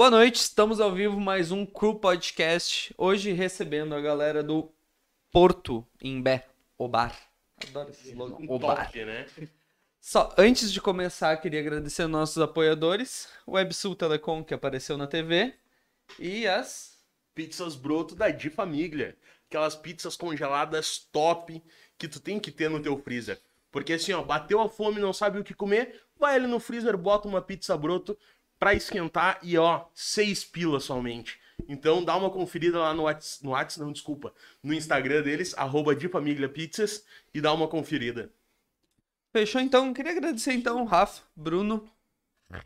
Boa noite, estamos ao vivo mais um Crew Podcast. Hoje recebendo a galera do Porto Imbé, o bar. Adoro esse slogan, o bar. Top, né? Só antes de começar, queria agradecer nossos apoiadores, o WebSul Telecom que apareceu na TV e as Pizzas broto da Di Família. Aquelas pizzas congeladas top que tu tem que ter no teu freezer. Porque assim, ó, bateu a fome, não sabe o que comer, vai ali no freezer, bota uma pizza broto pra esquentar e ó, seis pilas somente. Então dá uma conferida lá no Whats, no Whats, não, desculpa, no Instagram deles, arroba Pizzas e dá uma conferida. Fechou então? Queria agradecer então Rafa, Bruno.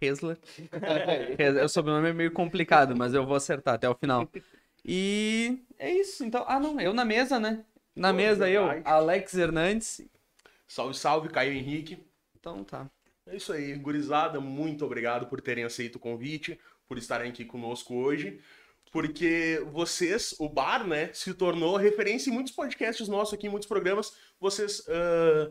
Resler. O sobrenome é meio complicado, mas eu vou acertar até o final. E é isso, então. Ah, não, eu na mesa, né? Na Pô, mesa eu, verdade. Alex Hernandes. Salve, salve, Caio Henrique. Então tá. É isso aí, gurizada, muito obrigado por terem aceito o convite, por estarem aqui conosco hoje, porque vocês, o bar, né, se tornou referência em muitos podcasts nossos aqui, em muitos programas, vocês ah,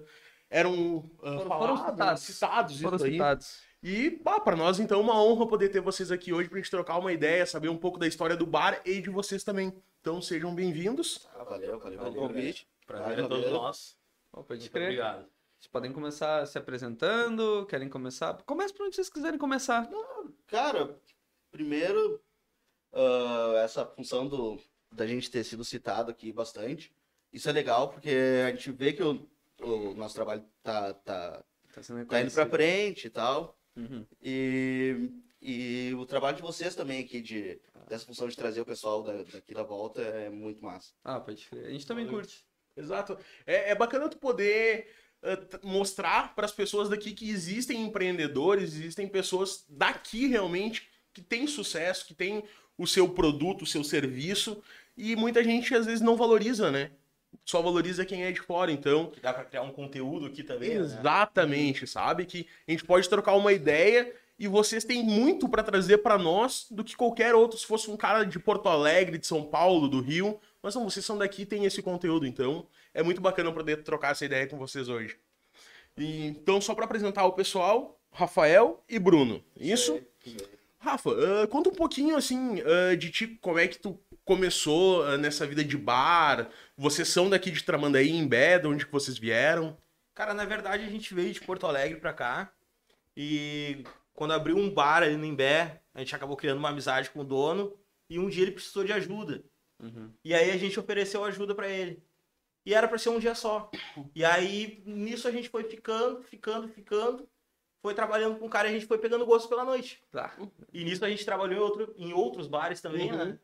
eram ah, Foram- falados, foram citados. citados, Foram isso aí. citados. E, pá, pra nós, então, uma honra poder ter vocês aqui hoje pra gente trocar uma ideia, saber um pouco da história do bar e de vocês também. Então, sejam bem-vindos. Ah, valeu, valeu pelo Valeu, convite. Prazer Mais é uma todo vez. nosso. Ó, pode Muito crer. obrigado. Vocês podem começar se apresentando, querem começar? Comece por onde vocês quiserem começar. Cara, primeiro, ah, essa função do, da gente ter sido citado aqui bastante, isso é legal, porque a gente vê que o, o nosso trabalho tá, tá, Tá sendo tá indo pra frente e tal. Uhum. E, e o trabalho de vocês também aqui, de, dessa função de trazer o pessoal da- daqui da volta, é muito massa. Ah, pode crer. A gente também Valeu. curte. Exato. É, é bacana tu poder mostrar para as pessoas daqui que existem empreendedores, existem pessoas daqui realmente que têm sucesso, que têm o seu produto, o seu serviço, e muita gente às vezes não valoriza, né? Só valoriza quem é de fora, então. Que dá pra criar um conteúdo aqui também, né? Exatamente, sabe? Que a gente pode trocar uma ideia e vocês têm muito para trazer para nós do que qualquer outro, se fosse um cara de Porto Alegre, de São Paulo, do Rio. Mas não, vocês são daqui e têm esse conteúdo, então é muito bacana poder trocar essa ideia com vocês hoje. E, então, só para apresentar o pessoal, Rafael e Bruno. Isso? Rafa, ah, conta um pouquinho assim ah, de ti, como é que tu começou ah, nessa vida de bar. Vocês são daqui de Tramandaí, em Bé, de onde que vocês vieram? Cara, na verdade a gente veio de Porto Alegre pra cá e quando abriu um bar ali no Imbé, a gente acabou criando uma amizade com o dono e um dia ele precisou de ajuda. Uhum. E aí a gente ofereceu ajuda pra ele. E era pra ser um dia só. E aí nisso a gente foi ficando, ficando, ficando. Foi trabalhando com o cara e a gente foi pegando gosto pela noite. Tá. E nisso a gente trabalhou em, outro, em outros bares também, Uhum. né?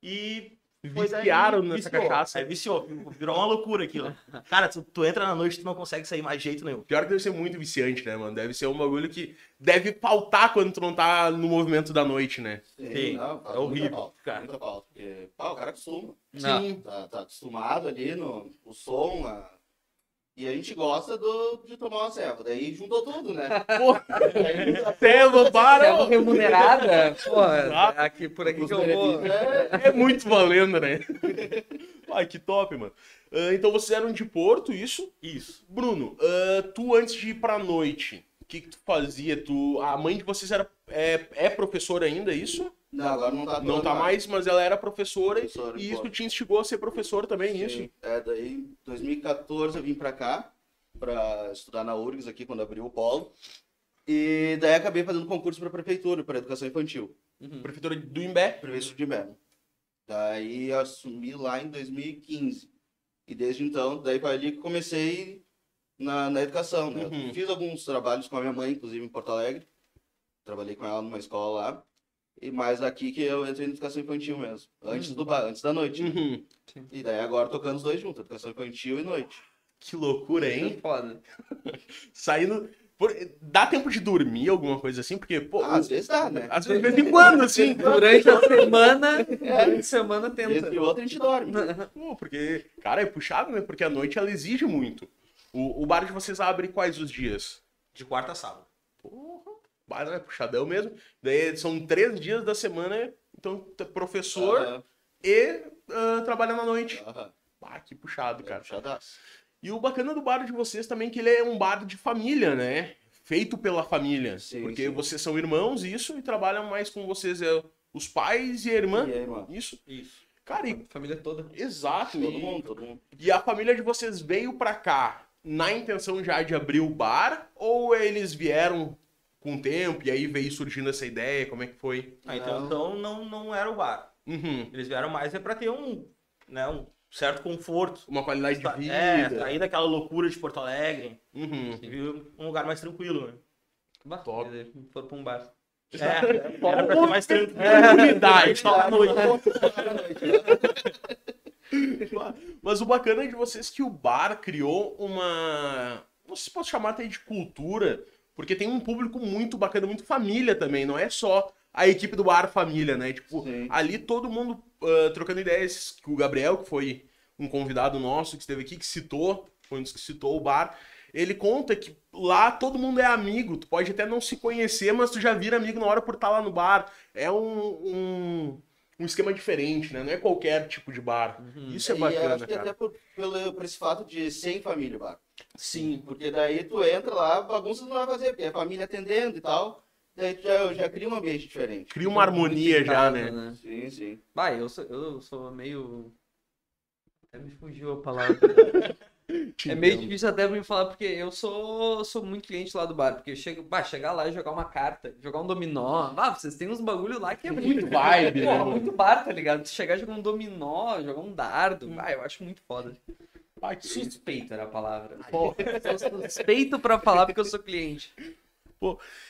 E Viciaram nessa viciou. cachaça. Aí viciou, virou uma loucura aquilo. Cara, tu, tu entra na noite e tu não consegue sair mais de jeito nenhum. Pior que deve ser muito viciante, né, mano? Deve ser um bagulho que deve pautar quando tu não tá no movimento da noite, né? Sim, não, faz é horrível, Muita falta, cara. muita falta, porque pá, o cara acostuma. Não. Sim. Tá, tá acostumado ali no o som, a- e a gente gosta do, de tomar uma serva. Daí juntou tudo, né? Porra, Selva, para! Selva remunerada? Pô, Exato. aqui, por aqui os que eu vou. é- É muito valendo, né? Ai, que top, mano. Ah, então vocês eram de Porto, isso? Isso. Bruno, ah, tu antes de ir pra noite, o que, que tu fazia? Tu, a mãe de vocês era, é, é professora ainda, isso? Não, agora não tá Não tá mais, mas ela era professora, e- Professora, e isso pô. te instigou a ser professor também, Sim. isso? É, daí em 2014 eu vim pra cá pra estudar na URGS aqui quando abriu o polo. E daí acabei fazendo concurso pra prefeitura, pra educação infantil. Uhum. Prefeitura do Imbé. Prefeitura de Melo. Daí assumi lá em 2015. E desde então, daí foi ali que comecei na, na educação, né? Uhum. Fiz alguns trabalhos com a minha mãe, inclusive em Porto Alegre. Trabalhei com ela numa escola lá. E mais aqui que eu entrei na educação infantil mesmo. Antes do bar, antes da noite. né? Uhum. E daí agora tocando os dois juntos, educação infantil e noite. Que loucura, hein? É foda. Saindo. por- Dá tempo de dormir, alguma coisa assim? Porque, pô. Ah, às vezes dá, né? às vezes de vez em quando, assim. Durante a semana, durante a semana tenta. que outra a gente dorme. Pô, porque, cara, é puxado, né? Porque a noite ela exige muito. O, o bar de vocês abre quais os dias? De quarta a sábado. Porra, é puxadão mesmo. Daí são três dias da semana, então é professor e ah, trabalha na noite. aham. Ah, que puxado, cara. Puxadaço. E o bacana do bar de vocês também é que ele é um bar de família, né? Feito pela família. Sim, porque sim. vocês são irmãos, isso, e trabalham mais com vocês. É Os pais e a irmã? E a irmã. Isso. Isso. Cara, e... Família toda. exato. Todo e- mundo, todo mundo. E a família de vocês veio pra cá na intenção já de abrir o bar? Ou eles vieram com o tempo e aí veio surgindo essa ideia? Como é que foi? A intenção não, não era o bar. Uhum. Eles vieram mais é pra ter um, né, um certo conforto. Uma qualidade de vida. É, sair daquela loucura de Porto Alegre. Uhum. Vir um lugar mais tranquilo, né? Bah, Top. quer dizer, Foram pra um bar. É, era pra ser mais tranquilo. Tranquilidade. Só à noite. Mas o bacana de vocês é que o bar criou uma. Não sei se posso chamar até de cultura, porque tem um público muito bacana, muito família também, não é só a equipe do bar família, né? Tipo, Sim. ali todo mundo ah, trocando ideias, que o Gabriel, que foi um convidado nosso que esteve aqui, que citou, foi um dos que citou o bar, ele conta que lá todo mundo é amigo, tu pode até não se conhecer, mas tu já vira amigo na hora por estar lá no bar. É um, um, um esquema diferente, né? Não é qualquer tipo de bar. Isso é E eu bacana, acho que cara. até por, pelo, por esse fato de ser em família, o bar. Sim. Porque daí tu entra lá, bagunça não vai fazer, porque é família atendendo e tal. Daí tu já, já cria um ambiente diferente. Cria uma harmonia já, casa, né? Sim, sim. Bah, eu sou, eu sou meio. Até me fugiu a palavra. É meio difícil até me falar, porque eu sou, sou muito cliente lá do bar. Porque eu chego, bah, chegar lá e jogar uma carta, jogar um dominó. Ah, vocês têm uns bagulho lá que é muito vibe, Porra, né? muito bar, tá ligado? Tu chegar e jogar um dominó, jogar um dardo. Ah, eu acho muito foda. Susto. Suspeito era a palavra. Eu sou suspeito pra falar porque eu sou cliente.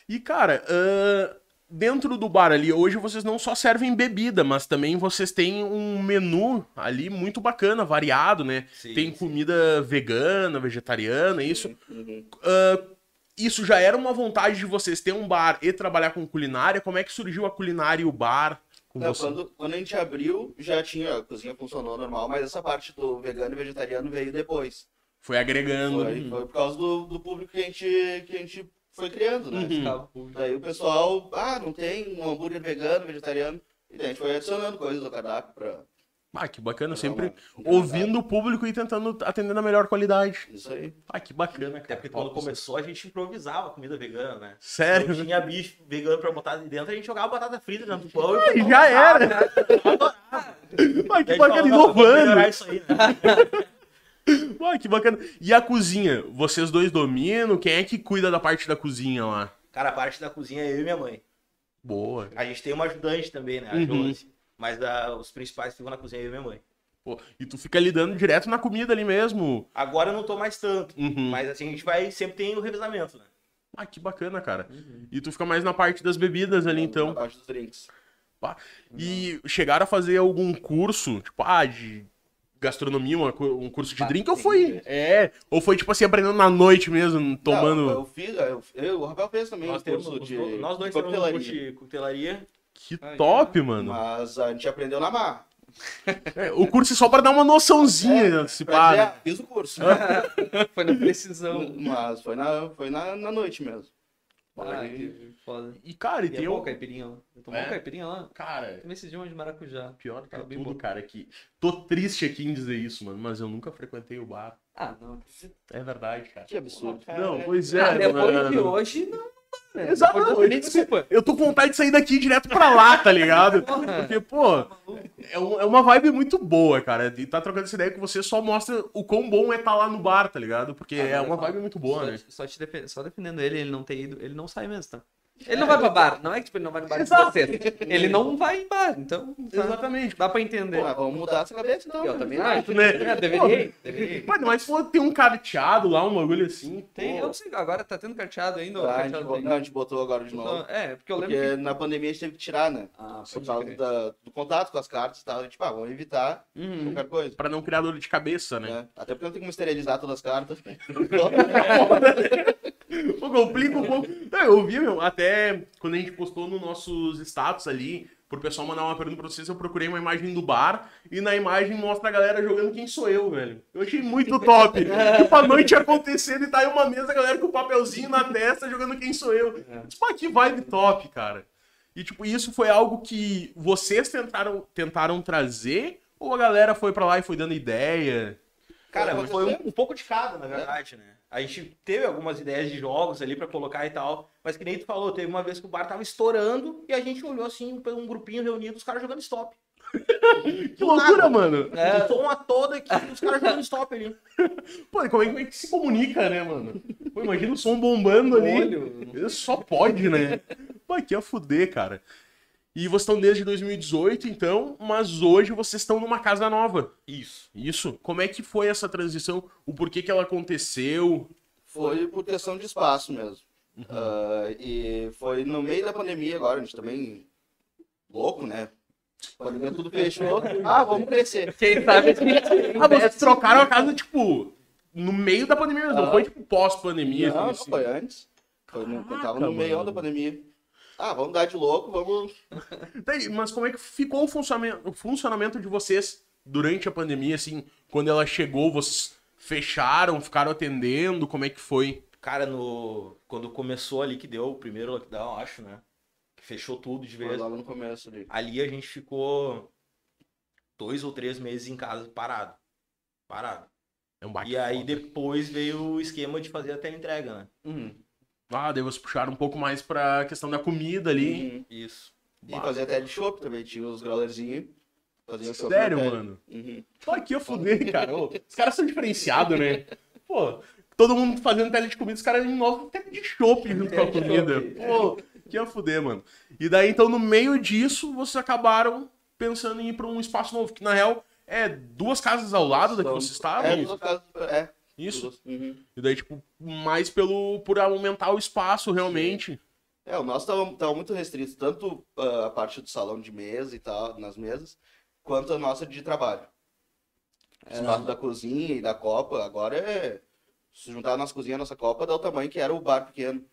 E, cara, ah, dentro do bar ali, hoje vocês não só servem bebida, mas também vocês têm um menu ali muito bacana, variado, né? Tem comida vegana, vegetariana, isso. Uhum. Ah, isso já era uma vontade de vocês ter um bar e trabalhar com culinária? Como é que surgiu a culinária e o bar com Não, você? quando, quando a gente abriu, já tinha, a cozinha funcionou normal, mas essa parte do vegano e vegetariano veio depois. Foi agregando. Foi, foi por causa do, do público que a gente, que a gente foi criando, né? Uhum. Daí o pessoal, ah, não tem um hambúrguer vegano, vegetariano. E daí a gente foi adicionando coisas do cardápio pra. Ah, que bacana, pra sempre uma ouvindo o público e tentando atender na melhor qualidade. Isso aí. Ah, que bacana, Até cara. porque quando começou a gente improvisava comida vegana, né? Sério? Não tinha bicho vegano pra botar ali dentro, a gente jogava batata frita dentro do pão e E já era. Ah, que bacana, inovando. isso aí, né? Uai, que bacana. E a cozinha? Vocês dois dominam? Quem é que cuida da parte da cozinha lá? Cara, a parte da cozinha é eu e minha mãe. Boa. A gente tem uma ajudante também, né? A Uhum. Mas ah, os principais ficam na cozinha eu e minha mãe. Pô, e tu fica lidando direto na comida ali mesmo. Agora eu não tô mais tanto. Uhum. Mas assim, a gente vai, sempre tem o revezamento, né? Ah, que bacana, cara. E tu fica mais na parte das bebidas ali, Na então. parte dos drinks. E chegaram a fazer algum curso, tipo, ah, de gastronomia, uma um curso de Ah, drink, ou foi? É. Ou foi, tipo assim, aprendendo na noite mesmo, tomando. Não, eu fiz, eu, eu- o Rafael fez também Nós, um temos, curso de, nós dois temos um coquetelaria. curso de coquetelaria. Que Aí, top, mano. Mas a gente aprendeu na marra. É, o curso é só pra dar uma noçãozinha, se Pra pá, dizer, né? ah, fiz o curso. Foi na precisão. Mas foi na, foi na, na noite mesmo. Ah, que foda. E, cara, e E é um... caipirinha lá. Eu tomei É? um caipirinha lá. Cara, Tomei esse de uma de maracujá. pior que tudo, bom. cara, que... Tô triste aqui em dizer isso, mano, mas eu nunca frequentei o bar. Ah, não. É verdade, cara. Que absurdo. Não, pois é, Ah, depois mano. de hoje, não. Né? Exato, de- nem desculpa. Eu tô com vontade de sair daqui direto pra lá, tá ligado? Porque, pô, é, é uma vibe muito boa, cara. E tá trocando essa ideia com você só mostra o quão bom é estar lá no bar, tá ligado? Porque Ah, é uma vibe muito boa, só, né? Só, te só defendendo ele, ele não ter ido. Ele não sai mesmo, tá? Ele não vai pra bar. Não é que tipo, ele não vai no bar com Exato. você. Ele não vai em bar. Então, tá. Exatamente. dá pra entender. Pô, vamos mudar essa cabeça então. Eu também acho. né? É, deveria. Deveria. Mano, mas pô, tem um carteado lá, um bagulho assim. Tem, pô. eu não sei, agora tá tendo carteado ainda. ou Tá, a, gente, carteado bo- tem? não, a gente botou agora de novo. É, porque eu lembro Porque que... na pandemia a gente teve que tirar, né? Ah, Por causa da- do contato com as cartas e tal. Tipo, ah, vamos evitar Uhum. qualquer coisa. Pra não criar dor de cabeça, né? né? Até porque não tem como esterilizar todas as cartas. Pô, complica um pouco. Não, eu vi, meu, até quando a gente postou nos nossos status ali, pro pessoal mandar uma pergunta pra vocês, eu procurei uma imagem do bar e na imagem mostra a galera jogando quem sou eu, velho. Eu achei muito top. tipo, a noite acontecendo e tá aí uma mesa, a galera com o papelzinho na testa jogando quem sou eu. Tipo, ah, que vibe top, cara. E, tipo, isso foi algo que vocês tentaram, tentaram trazer ou a galera foi pra lá e foi dando ideia? Cara, Foi foi um, um pouco de cada, na verdade, né? A gente teve algumas ideias de jogos ali pra colocar e tal, mas que nem tu falou, teve uma vez que o bar tava estourando e a gente olhou assim, um grupinho reunido, os caras jogando stop. Que loucura, mano. É. Som a toda aqui, os caras jogando stop ali. Pô, como é, como é que se comunica, né, mano? Pô, imagina o som bombando ali. Só pode, né? Pô, aqui é fuder, cara. E vocês estão desde 2018, então, mas hoje vocês estão numa casa nova. Isso. Isso. Como é que foi essa transição? O porquê que ela aconteceu? Foi por questão de espaço mesmo. Ah, e foi no meio da pandemia agora, a gente também louco, né? Pandemia tudo fechou. Ah, vamos crescer. Quem sabe Ah, vocês trocaram a casa, tipo, no meio da pandemia mesmo. Não Ah. foi, tipo, pós-pandemia. Não, não assim. foi antes. Foi no, Caraca, tava no meio da pandemia. Ah, vamos dar de louco, vamos. Tá Mas como é que ficou o funcionamento, o funcionamento de vocês durante a pandemia, assim, quando ela chegou, vocês fecharam, ficaram atendendo, como é que foi? Cara, no... quando começou ali que deu o primeiro lockdown, acho, né? Que fechou tudo de Foi vez. logo no começo ali. Ali a gente ficou dois ou três meses em casa parado. Parado. É um E aí depois veio o esquema de fazer a teleentrega, né? Uhum. Ah, daí vocês puxaram um pouco mais pra questão da comida ali. Uhum. Isso. E fazia até de chopp também, tinha os growlerzinhos. Fazia Sério, mano? Uhum. Pô, aqui eu fudei, cara. Ô, os caras são diferenciados, né? Pô, todo mundo fazendo tele de comida, os caras inovam até de chopp junto com a comida. Pô, que ia fuder, mano. E daí, então, no meio disso, vocês acabaram pensando em ir pra um espaço novo, que na real é duas casas ao lado da que vocês estavam. É, duas casas, é. Isso. Uhum. E daí, tipo, mais pelo por aumentar o espaço, realmente. É, o nosso tava, tava muito restrito, tanto ah, a parte do salão de mesa e tal, nas mesas, quanto a nossa de trabalho. O espaço da cozinha e da copa, agora é. Se juntar a nossa cozinha e a nossa copa, dá o tamanho que era o bar pequeno.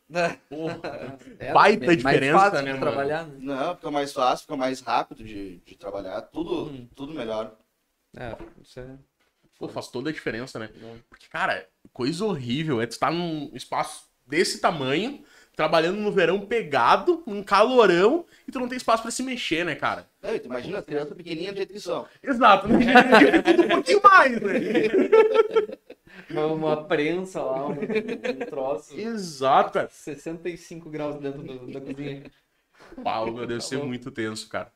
Porra. É, Baita mais diferença, fácil né, trabalhar, né? Não, fica mais fácil, fica mais rápido de, de trabalhar, tudo, Uhum. tudo melhor. É, isso é... Pô, faz toda a diferença, né? Porque, cara, coisa horrível é tu estar num espaço desse tamanho, trabalhando no verão pegado, num calorão, e tu não tem espaço pra se mexer, né, cara? Não, e tu imagina as crianças pequenininhas do jeito que são. Exato, né? Um pouquinho mais, né? Uma, uma prensa lá, um, um troço. Exato, cara. 65 graus dentro do- da cozinha. Pau, meu, deve ser louco. muito tenso, cara.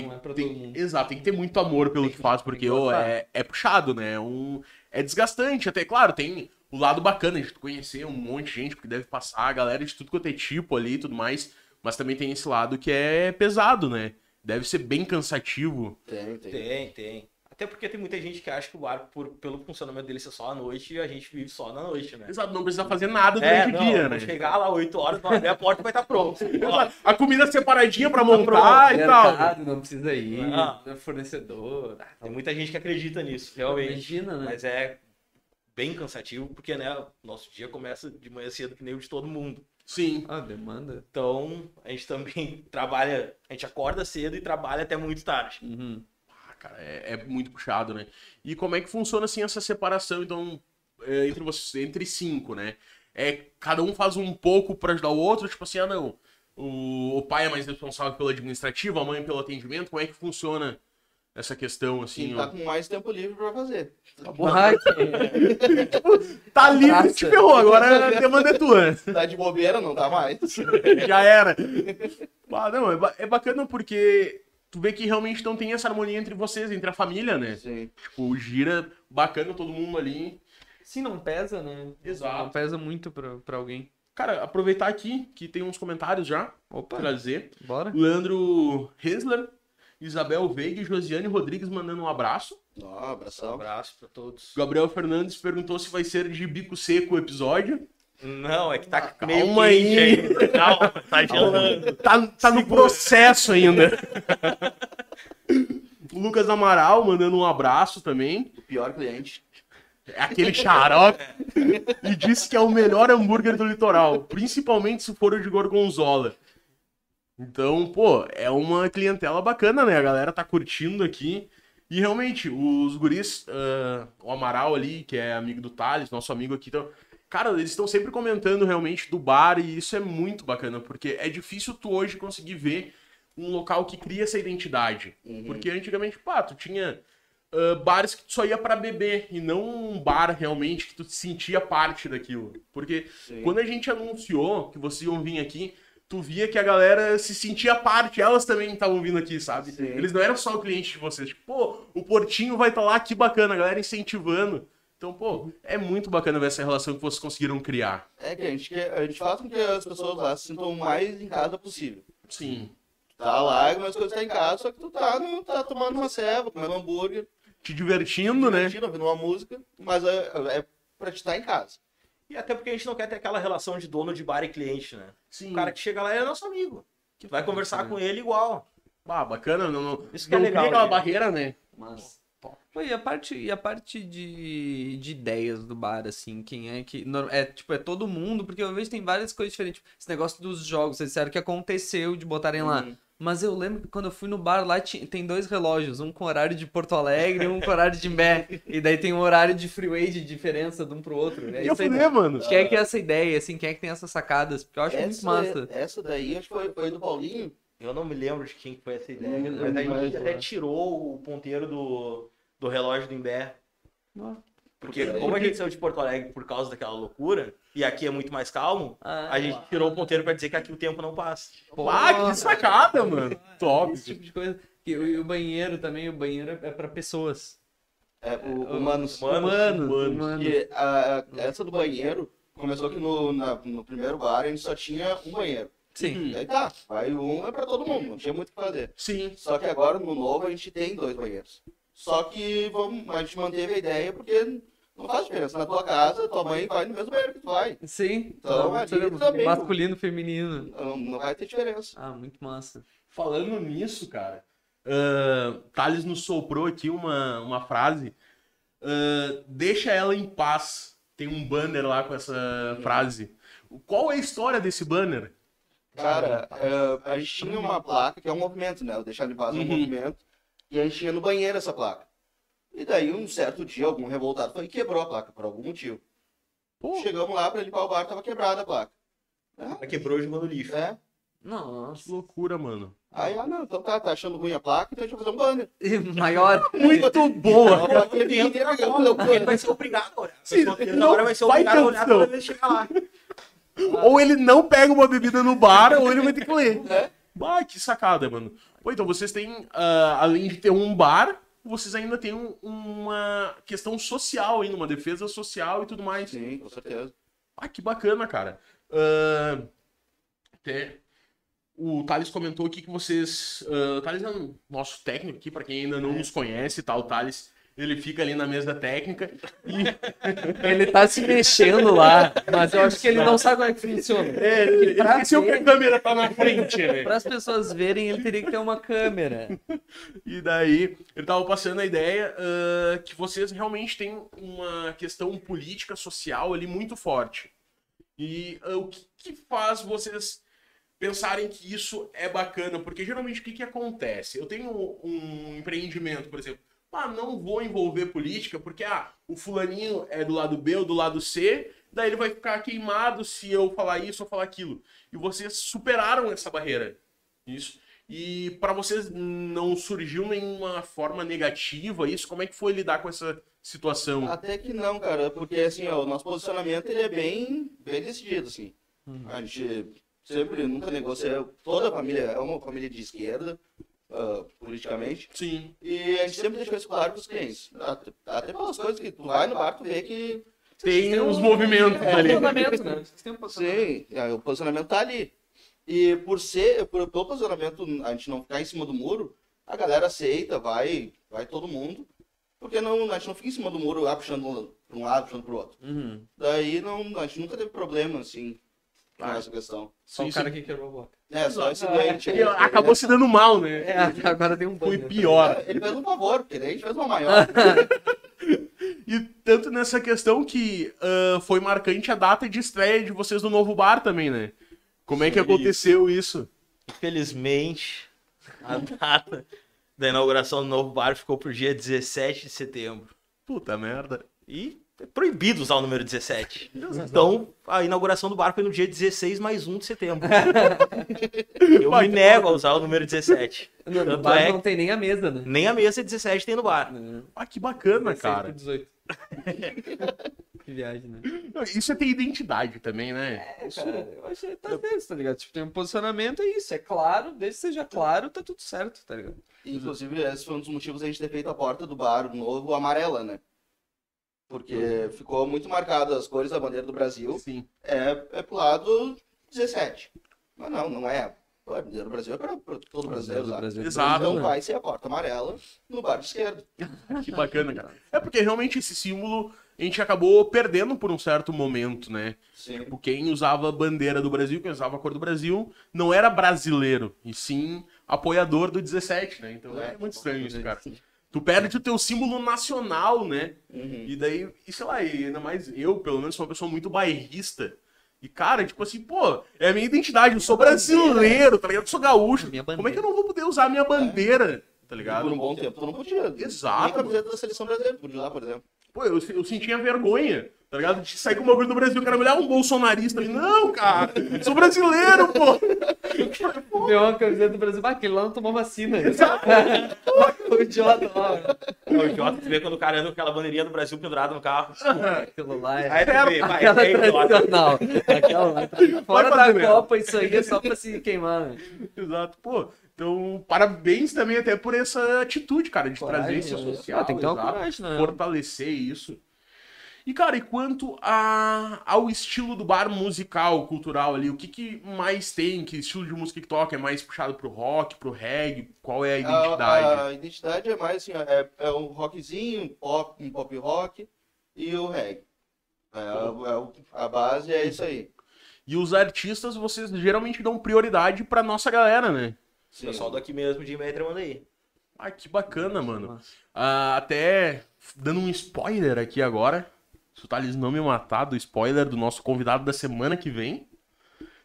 Tem, Não é pra tem- todo mundo. exato, tem que ter muito amor pelo que faz, porque que gostar. é, é puxado, né? É, um, é desgastante. Até, claro, tem o lado bacana de tu conhecer um monte de gente, porque deve passar a galera de tudo quanto é tipo ali e tudo mais. Mas também tem esse lado que é pesado, né? Deve ser bem cansativo. Tem, tem. Tem, tem. Até porque tem muita gente que acha que o bar, por, pelo funcionamento dele ser só à noite, e a gente vive só na noite, né? Exato, não precisa fazer nada É, durante não, o dia, né? chegar lá 8 horas, vou abrir a porta vai estar pronto. Exato. A comida separadinha pra montar e tal. Mercado, não precisa ir. Ah. Fornecedor. Ah, Tem muita gente que acredita nisso, realmente. Imagina, né? Mas é bem cansativo, porque né, nosso dia começa de manhã cedo que nem o de todo mundo. Sim. Ah, demanda. Então, a gente também trabalha, a gente acorda cedo e trabalha até muito tarde. Uhum. Cara, é, é muito puxado, né? E como é que funciona assim essa separação, então, é, entre vocês, entre cinco, né? É, cada um faz um pouco pra ajudar o outro, tipo assim, ah não, o, o pai é mais responsável pelo administrativo, a mãe pelo atendimento, como é que funciona essa questão, assim, Quem ó? tá com mais tempo livre pra fazer. Ai, que- Tá livre, Praça. te ferrou, agora a demanda é tua. Tá de bobeira, não tá mais. Já era. Ah, não, é, é bacana porque tu vê que realmente não tem essa harmonia entre vocês, entre a família, né? Sim. Tipo, gira bacana todo mundo ali. Sim, não pesa, né? Exato. Não pesa muito pra, pra alguém. Cara, aproveitar aqui que tem uns comentários já Opa, trazer. bora. Leandro Hesler, Isabel Veiga e Josiane Rodrigues mandando um abraço. Ó, Um abração. abraço pra todos. Gabriel Fernandes perguntou se vai ser de bico seco o episódio. Não, é que tá Calma meio aí. quente ainda. Calma, tá gelando. Tá, tá no processo ainda. O Lucas Amaral mandando um abraço também. O pior cliente. É aquele xarope. e disse que é o melhor hambúrguer do litoral. Principalmente se for o de gorgonzola. Então, pô, é uma clientela bacana, né? A galera tá curtindo aqui. E realmente, os guris, ah, o Amaral ali, que é amigo do Thales, nosso amigo aqui, então, cara, eles estão sempre comentando realmente do bar e isso é muito bacana, porque é difícil tu hoje conseguir ver um local que cria essa identidade. Uhum. Porque antigamente, pá, tu tinha ah, bares que tu só ia pra beber e não um bar realmente que tu sentia parte daquilo. Porque Sim. quando a gente anunciou que vocês iam vir aqui, tu via que a galera se sentia parte, elas também estavam vindo aqui, sabe? Sim. Eles não eram só o cliente de vocês. Tipo, pô, o Portinho vai estar lá, que bacana, a galera incentivando. Então, pô, é muito bacana ver essa relação que vocês conseguiram criar. É que a gente, quer, a gente faz com que as pessoas lá se sintam o mais em casa possível. Sim. Tá lá, mas coisas tá em casa, só que tu tá, no- tá tomando uma ceva, comendo um hambúrguer, Te divertindo, né? divertindo, ouvindo uma música, mas é, é pra te estar em casa. E até porque a gente não quer ter aquela relação de dono de bar e cliente, né? Sim. O cara que chega lá é nosso amigo. Que vai conversar né? com ele igual. Ah, bacana. Não, não, Isso que é não legal, cria aquela né? barreira, né? Mas. Pô, e a parte, e a parte de, de ideias do bar, assim, quem é que. É tipo, é todo mundo, porque eu vejo tem várias coisas diferentes. Esse negócio dos jogos, vocês disseram que aconteceu de botarem lá. Uhum. Mas eu lembro que quando eu fui no bar lá ti- tem dois relógios, um com horário de Porto Alegre e um com horário de Mbé. E daí tem um horário de freeway de diferença de um pro outro. É Ia isso aí. fuder, mano. Quem é que é essa ideia, assim, quem é que tem essas sacadas? Porque eu acho muito Essa, massa. essa daí acho que foi, foi do Paulinho. Eu não me lembro de quem que foi essa ideia. Hum, mas a gente até tirou o ponteiro do, do relógio do Imbé. Porque Porque- como a gente saiu de Porto Alegre por causa daquela loucura, e aqui é muito mais calmo, Ah, a gente tirou o ponteiro pra dizer que aqui o tempo não passa. pô, Ah, que sacada, mano. Top. Esse tipo de coisa. E o, e banheiro também, o banheiro é pra pessoas. É, o, Humanos. Humanos, Humanos, humanos. humanos. E a, a- essa do banheiro começou que no, na- no primeiro bar a gente só tinha um banheiro. Sim. Aí tá, vai um é pra todo mundo, não tinha muito o que fazer. Sim. Só que agora no novo a gente tem dois banheiros. Só que vamos, a gente manteve a ideia porque não faz diferença. Na tua casa, tua mãe vai no mesmo banheiro que tu vai. Sim. Então, é também. masculino, feminino. Não, não vai ter diferença. Ah, muito massa. Falando nisso, cara, ah, Thales nos soprou aqui uma, uma frase. ah, deixa ela em paz. Tem um banner lá com essa frase. Qual é a história desse banner? Cara, é, a gente tinha uma placa que é um movimento, né? O deixar de paz é um Uhum. movimento. E a gente tinha no banheiro essa placa. E daí, um certo dia, algum revoltado foi e quebrou a placa, por algum motivo. Pô. Chegamos lá pra limpar o bar, tava quebrada a placa. Ela quebrou e jogou no lixo. É. Que Nossa. loucura, mano. Aí, ah, não, então tá, tá achando ruim a placa, então a gente vai fazer um banner. E maior. Muito boa. A placa ia vir inteira, eu falei, "Pô, Ele vai ser obrigado a olhar. Sim, não agora vai ser obrigado a olhar toda vez chegar lá. Ou ele não pega uma bebida no bar, ou ele vai ter que ler. É. Bah, que sacada, mano. Pô, então vocês têm, ah, além de ter um bar, vocês ainda têm um- uma questão social ainda, uma defesa social e tudo mais. Sim, com certeza. Ah, que bacana, cara. Ah, até o Thales comentou aqui que vocês. ah, o Thales é um nosso técnico aqui, pra quem ainda não nos conhece, tá? O Thales, ele fica ali na mesa técnica e Ele tá se mexendo lá, mas eu acho que ele não sabe como é que funciona. é, ele pra esqueceu que ver- a câmera tá na frente, né? Para as pessoas verem, ele teria que ter uma câmera. E daí, ele tava passando a ideia ah, que vocês realmente têm uma questão política, social ali muito forte. E ah, o que, que faz vocês pensarem que isso é bacana? Porque geralmente o que, que acontece? Eu tenho um empreendimento, por exemplo. Ah, não vou envolver política porque ah, o fulaninho é do lado B ou do lado C, daí ele vai ficar queimado se eu falar isso ou falar aquilo. E vocês superaram essa barreira. Isso. E para vocês não surgiu nenhuma forma negativa isso? Como é que foi lidar com essa situação? Até que não, cara, porque assim, ó, o nosso posicionamento ele é bem, bem decidido, assim. Uhum. A gente sempre, nunca negocia, toda a família é uma família de esquerda, ah, politicamente, Sim. e a gente sempre deixou isso claro para os clientes. Até, até pelas coisas que tu vai no bar, tu vê que, Tem os movimentos É, ali. posicionamento, né? Um posicionamento. sim, é, o posicionamento tá ali. E por ser, por, pelo posicionamento, a gente não ficar em cima do muro, a galera aceita, vai, vai todo mundo, porque não, a gente não fica em cima do muro, lá puxando para um lado, puxando para o outro. Uhum. Daí não, a gente nunca teve problema, assim, Ah. essa questão. Só o cara que quebrou a boca. É, só esse Ah, doente. E acabou se dando mal, né? É, agora tem um Foi banner. pior. Ele fez um favor, porque daí a gente fez uma maior. E tanto nessa questão que ah, foi marcante a data de estreia de vocês no novo bar também, né? Como é que aconteceu isso? Infelizmente, a data da inauguração do novo bar ficou pro dia 17 de setembro. Puta merda. E é proibido usar o número 17. Então, a inauguração do bar foi no dia 16 mais 1 de setembro. Eu me nego a usar o número 17. No, no bar é não tem nem a mesa, né? Nem a mesa 17 tem no bar. Ah, que bacana, 16 cara. por 18. que viagem, né? Isso é ter identidade também, né? É, cara, eu achei que tá certo, tá ligado? Tipo, tem um posicionamento, é isso, é claro, desde que seja claro, tá tudo certo, tá ligado? Inclusive, esse foi um dos motivos da gente ter feito a porta do bar novo amarela, né? Porque ficou muito marcado as cores da bandeira do Brasil. Sim. É, é pro lado 17. Mas não, não é. Pô, A bandeira do Brasil é para todo brasileiro usar. Exato. Então né? vai ser a porta amarela no bar de esquerda. Que bacana, cara. É porque realmente esse símbolo a gente acabou perdendo por um certo momento, né? Sim. Tipo, quem usava a bandeira do Brasil, quem usava a cor do Brasil, não era brasileiro, e sim apoiador do 17, né? Então é, É, muito estranho isso, cara. Tu perde o teu símbolo nacional, né? Uhum. E daí, e sei lá, e ainda mais eu, pelo menos, sou uma pessoa muito bairrista. E, cara, tipo assim, pô, é a minha identidade, eu sou brasileiro, tá ligado? Eu sou gaúcho. Como é que eu não vou poder usar a minha bandeira, tá E ligado? por um bom tempo tu não podia. Exato. Nem camiseta da seleção brasileira, podia usar, por exemplo. Pô, eu, eu sentia vergonha, tá ligado? De sair com o bagulho do Brasil, o cara olhar um bolsonarista ali. Não, cara, sou brasileiro, pô. Deu uma camiseta do Brasil, ah, aquele lá não tomou vacina. o idiota lá. O idiota, tu vê quando o cara anda com aquela bandeirinha do Brasil pendurada no carro. Aquilo lá é. Aí tu vê, vai, Aquela é tradicional. Aquela lá. Fora fazer da mesmo. Copa, isso aí é só pra se queimar, né? Exato, pô. Então, parabéns também até por essa atitude, cara, de Coragem, trazer esse né? social, Ah, tem que ter uma exato, coragem, né? fortalecer isso. E, cara, e quanto a, ao estilo do bar musical, cultural ali, o que, que mais tem? Que estilo de música que toca? É mais puxado pro rock, pro reggae? Qual é a identidade? A, a identidade é mais assim, ó, é, é um rockzinho, um pop, um pop rock e o reggae. É, a- é o- a base é isso aí. E os artistas, vocês geralmente dão prioridade pra nossa galera, né? Sim. pessoal daqui mesmo de Metra manda aí. Ah, que bacana, mano. Ah, até dando um spoiler aqui agora. Se o Thales não me matar do spoiler do nosso convidado da semana que vem.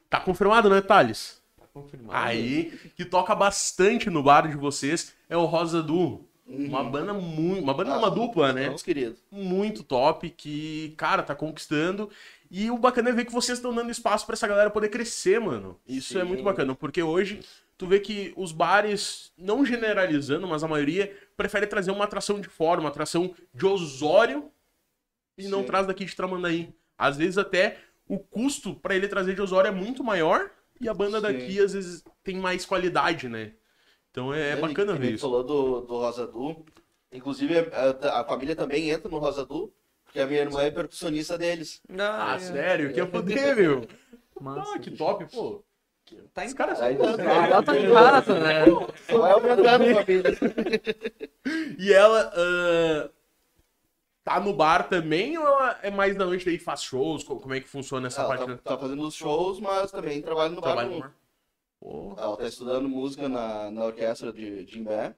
Tá confirmado, né, Thales? Tá confirmado. Aí, que toca bastante no bar de vocês, é o Rosa Du. Uma banda muito. Uma banda, não, uma dupla, né? Uns queridos. Muito top, que, cara, tá conquistando. E o bacana é ver que vocês estão dando espaço pra essa galera poder crescer, mano. Isso é Sim. muito bacana, porque hoje tu vê que os bares, não generalizando, mas a maioria, prefere trazer uma atração de fora, uma atração de Osório e não Sim. traz daqui de Tramandaí. Às vezes até o custo pra ele trazer de Osório é muito maior e a banda Sim. daqui às vezes tem mais qualidade, né? Então é, bacana que ver tu isso. falou do, do Rosa Du. Inclusive, a, a família também entra no Rosa Du, porque a minha irmã é percussionista deles. Ah, é. sério? Que eu poder, meu. Massa. Ah, que top, pô. Tá em Os caras Aí são tá- Ela tá em casa, né? Vai aumentando a família. E ela ah, tá no bar também ou é mais da noite daí faz shows? Co- Como é que funciona essa Ela parte? tá, tá fazendo os shows, mas também trabalha no bar. Trabalho no bar? Pô, Ela tá estudando música na, na orquestra de Jimbé.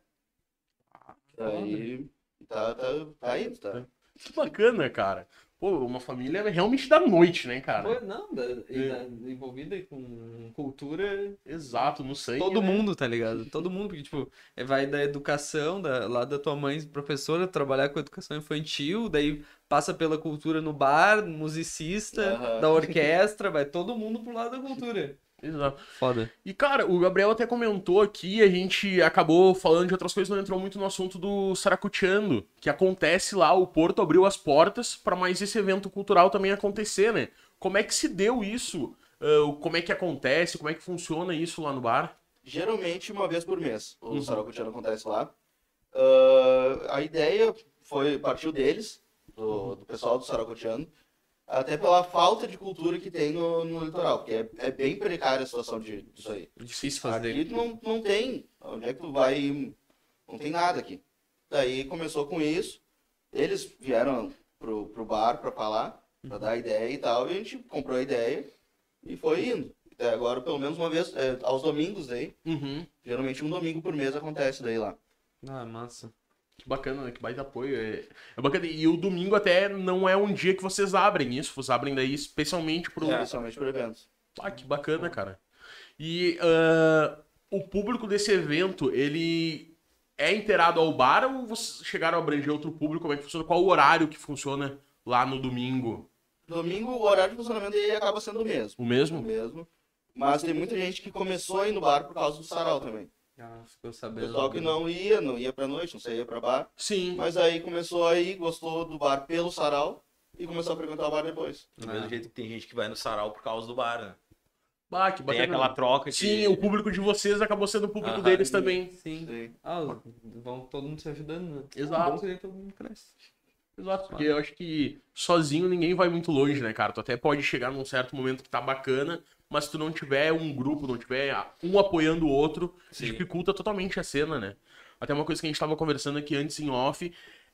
Daí tá, tá, tá indo, tá? que bacana, cara. Pô, uma família realmente da noite, né, cara? Pô, não, da, e da- envolvida com cultura, Exato, no sangue. todo né? mundo, tá ligado? Todo mundo, porque, tipo, é, vai da educação, da, lá da tua mãe, professora, trabalhar com educação infantil, daí passa pela cultura no bar, musicista, da orquestra, vai todo mundo pro lado da cultura. Exato. Foda. E, cara, o Gabriel até comentou aqui, a gente acabou falando de outras coisas, não entrou muito no assunto do Saracuteando, que acontece lá, o Porto abriu as portas para mais esse evento cultural também acontecer, né? Como é que se deu isso? Ah, como é que acontece? Como é que funciona isso lá no bar? Geralmente uma vez por mês o Uhum. Saracutiano acontece lá. Ah, a ideia foi partiu deles, do, do pessoal do Saracutiano, até pela falta de cultura que tem no, no litoral, porque é, é bem precária a situação de, disso aí. Difícil fazer. Aqui não, não tem. Onde é que tu vai? Não tem nada aqui. Daí começou com isso. Eles vieram pro, pro bar pra falar, pra dar ideia e tal, e a gente comprou a ideia e foi indo. Até agora, pelo menos uma vez, é, aos domingos daí. Uhum. Geralmente um domingo por mês acontece daí lá. Ah, massa. Que bacana, né? Que baita apoio. É... é bacana. E o domingo até não é um dia que vocês abrem isso, vocês abrem daí especialmente pro. Especialmente por eventos. Ah, que bacana, cara. E ah, o público desse evento, ele é inteirado ao bar ou vocês chegaram a abranger outro público? Como é que funciona? Qual o horário que funciona lá no domingo? Domingo, o horário de funcionamento aí acaba sendo o mesmo. O O mesmo? mesmo. Mas tem muita gente que começou a ir no bar por causa do sarau também. Ah, ficou O sabendo. pessoal que não ia, não ia pra noite, não saía pra bar. Sim. Mas aí começou aí, gostou do bar pelo sarau e começou a frequentar o bar depois. Do mesmo Ah. jeito que tem gente que vai no sarau por causa do bar, né? Bah, que Tem bacana. aquela troca de... Sim, o público de vocês acabou sendo o público Aham. deles também. Sim. Sim. Ah, vão todo mundo se ajudando, né? Exato. Daí todo mundo cresce. Exato, porque eu acho que sozinho ninguém vai muito longe, né, cara? Tu até pode chegar num certo momento que tá bacana, mas se tu não tiver um grupo, não tiver um apoiando o outro, Sim. dificulta totalmente a cena, né? Até uma coisa que a gente tava conversando aqui antes em off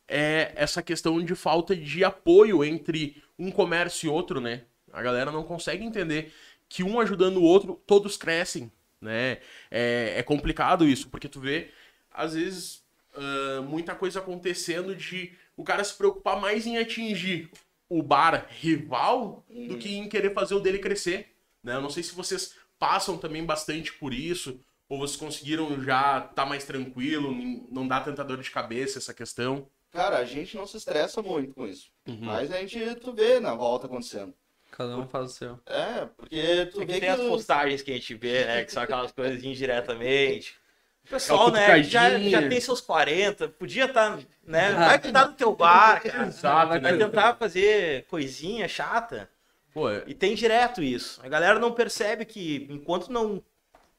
é essa questão de falta de apoio entre um comércio e outro, né? A galera não consegue entender que um ajudando o outro, todos crescem, né? É, é complicado isso, porque tu vê, às vezes, ah, muita coisa acontecendo de o cara se preocupar mais em atingir o bar rival do que em querer fazer o dele crescer, né? Eu não sei se vocês passam também bastante por isso, ou vocês conseguiram já estar mais tranquilo, não dá tanta dor de cabeça essa questão. Cara, a gente não se estressa muito com isso. Uhum. Mas a gente, tu vê na volta acontecendo. Cada um faz o seu. É, porque tu É que vê tem que... as os- postagens que a gente vê, né? Que são aquelas coisas indiretamente. O É pessoal, o né, já, já tem seus 40, podia estar, né? Vai cuidar do teu bar, cara. Exato, Vai né? tentar fazer coisinha chata. Pô, é- E tem direto isso. A galera não percebe que enquanto não.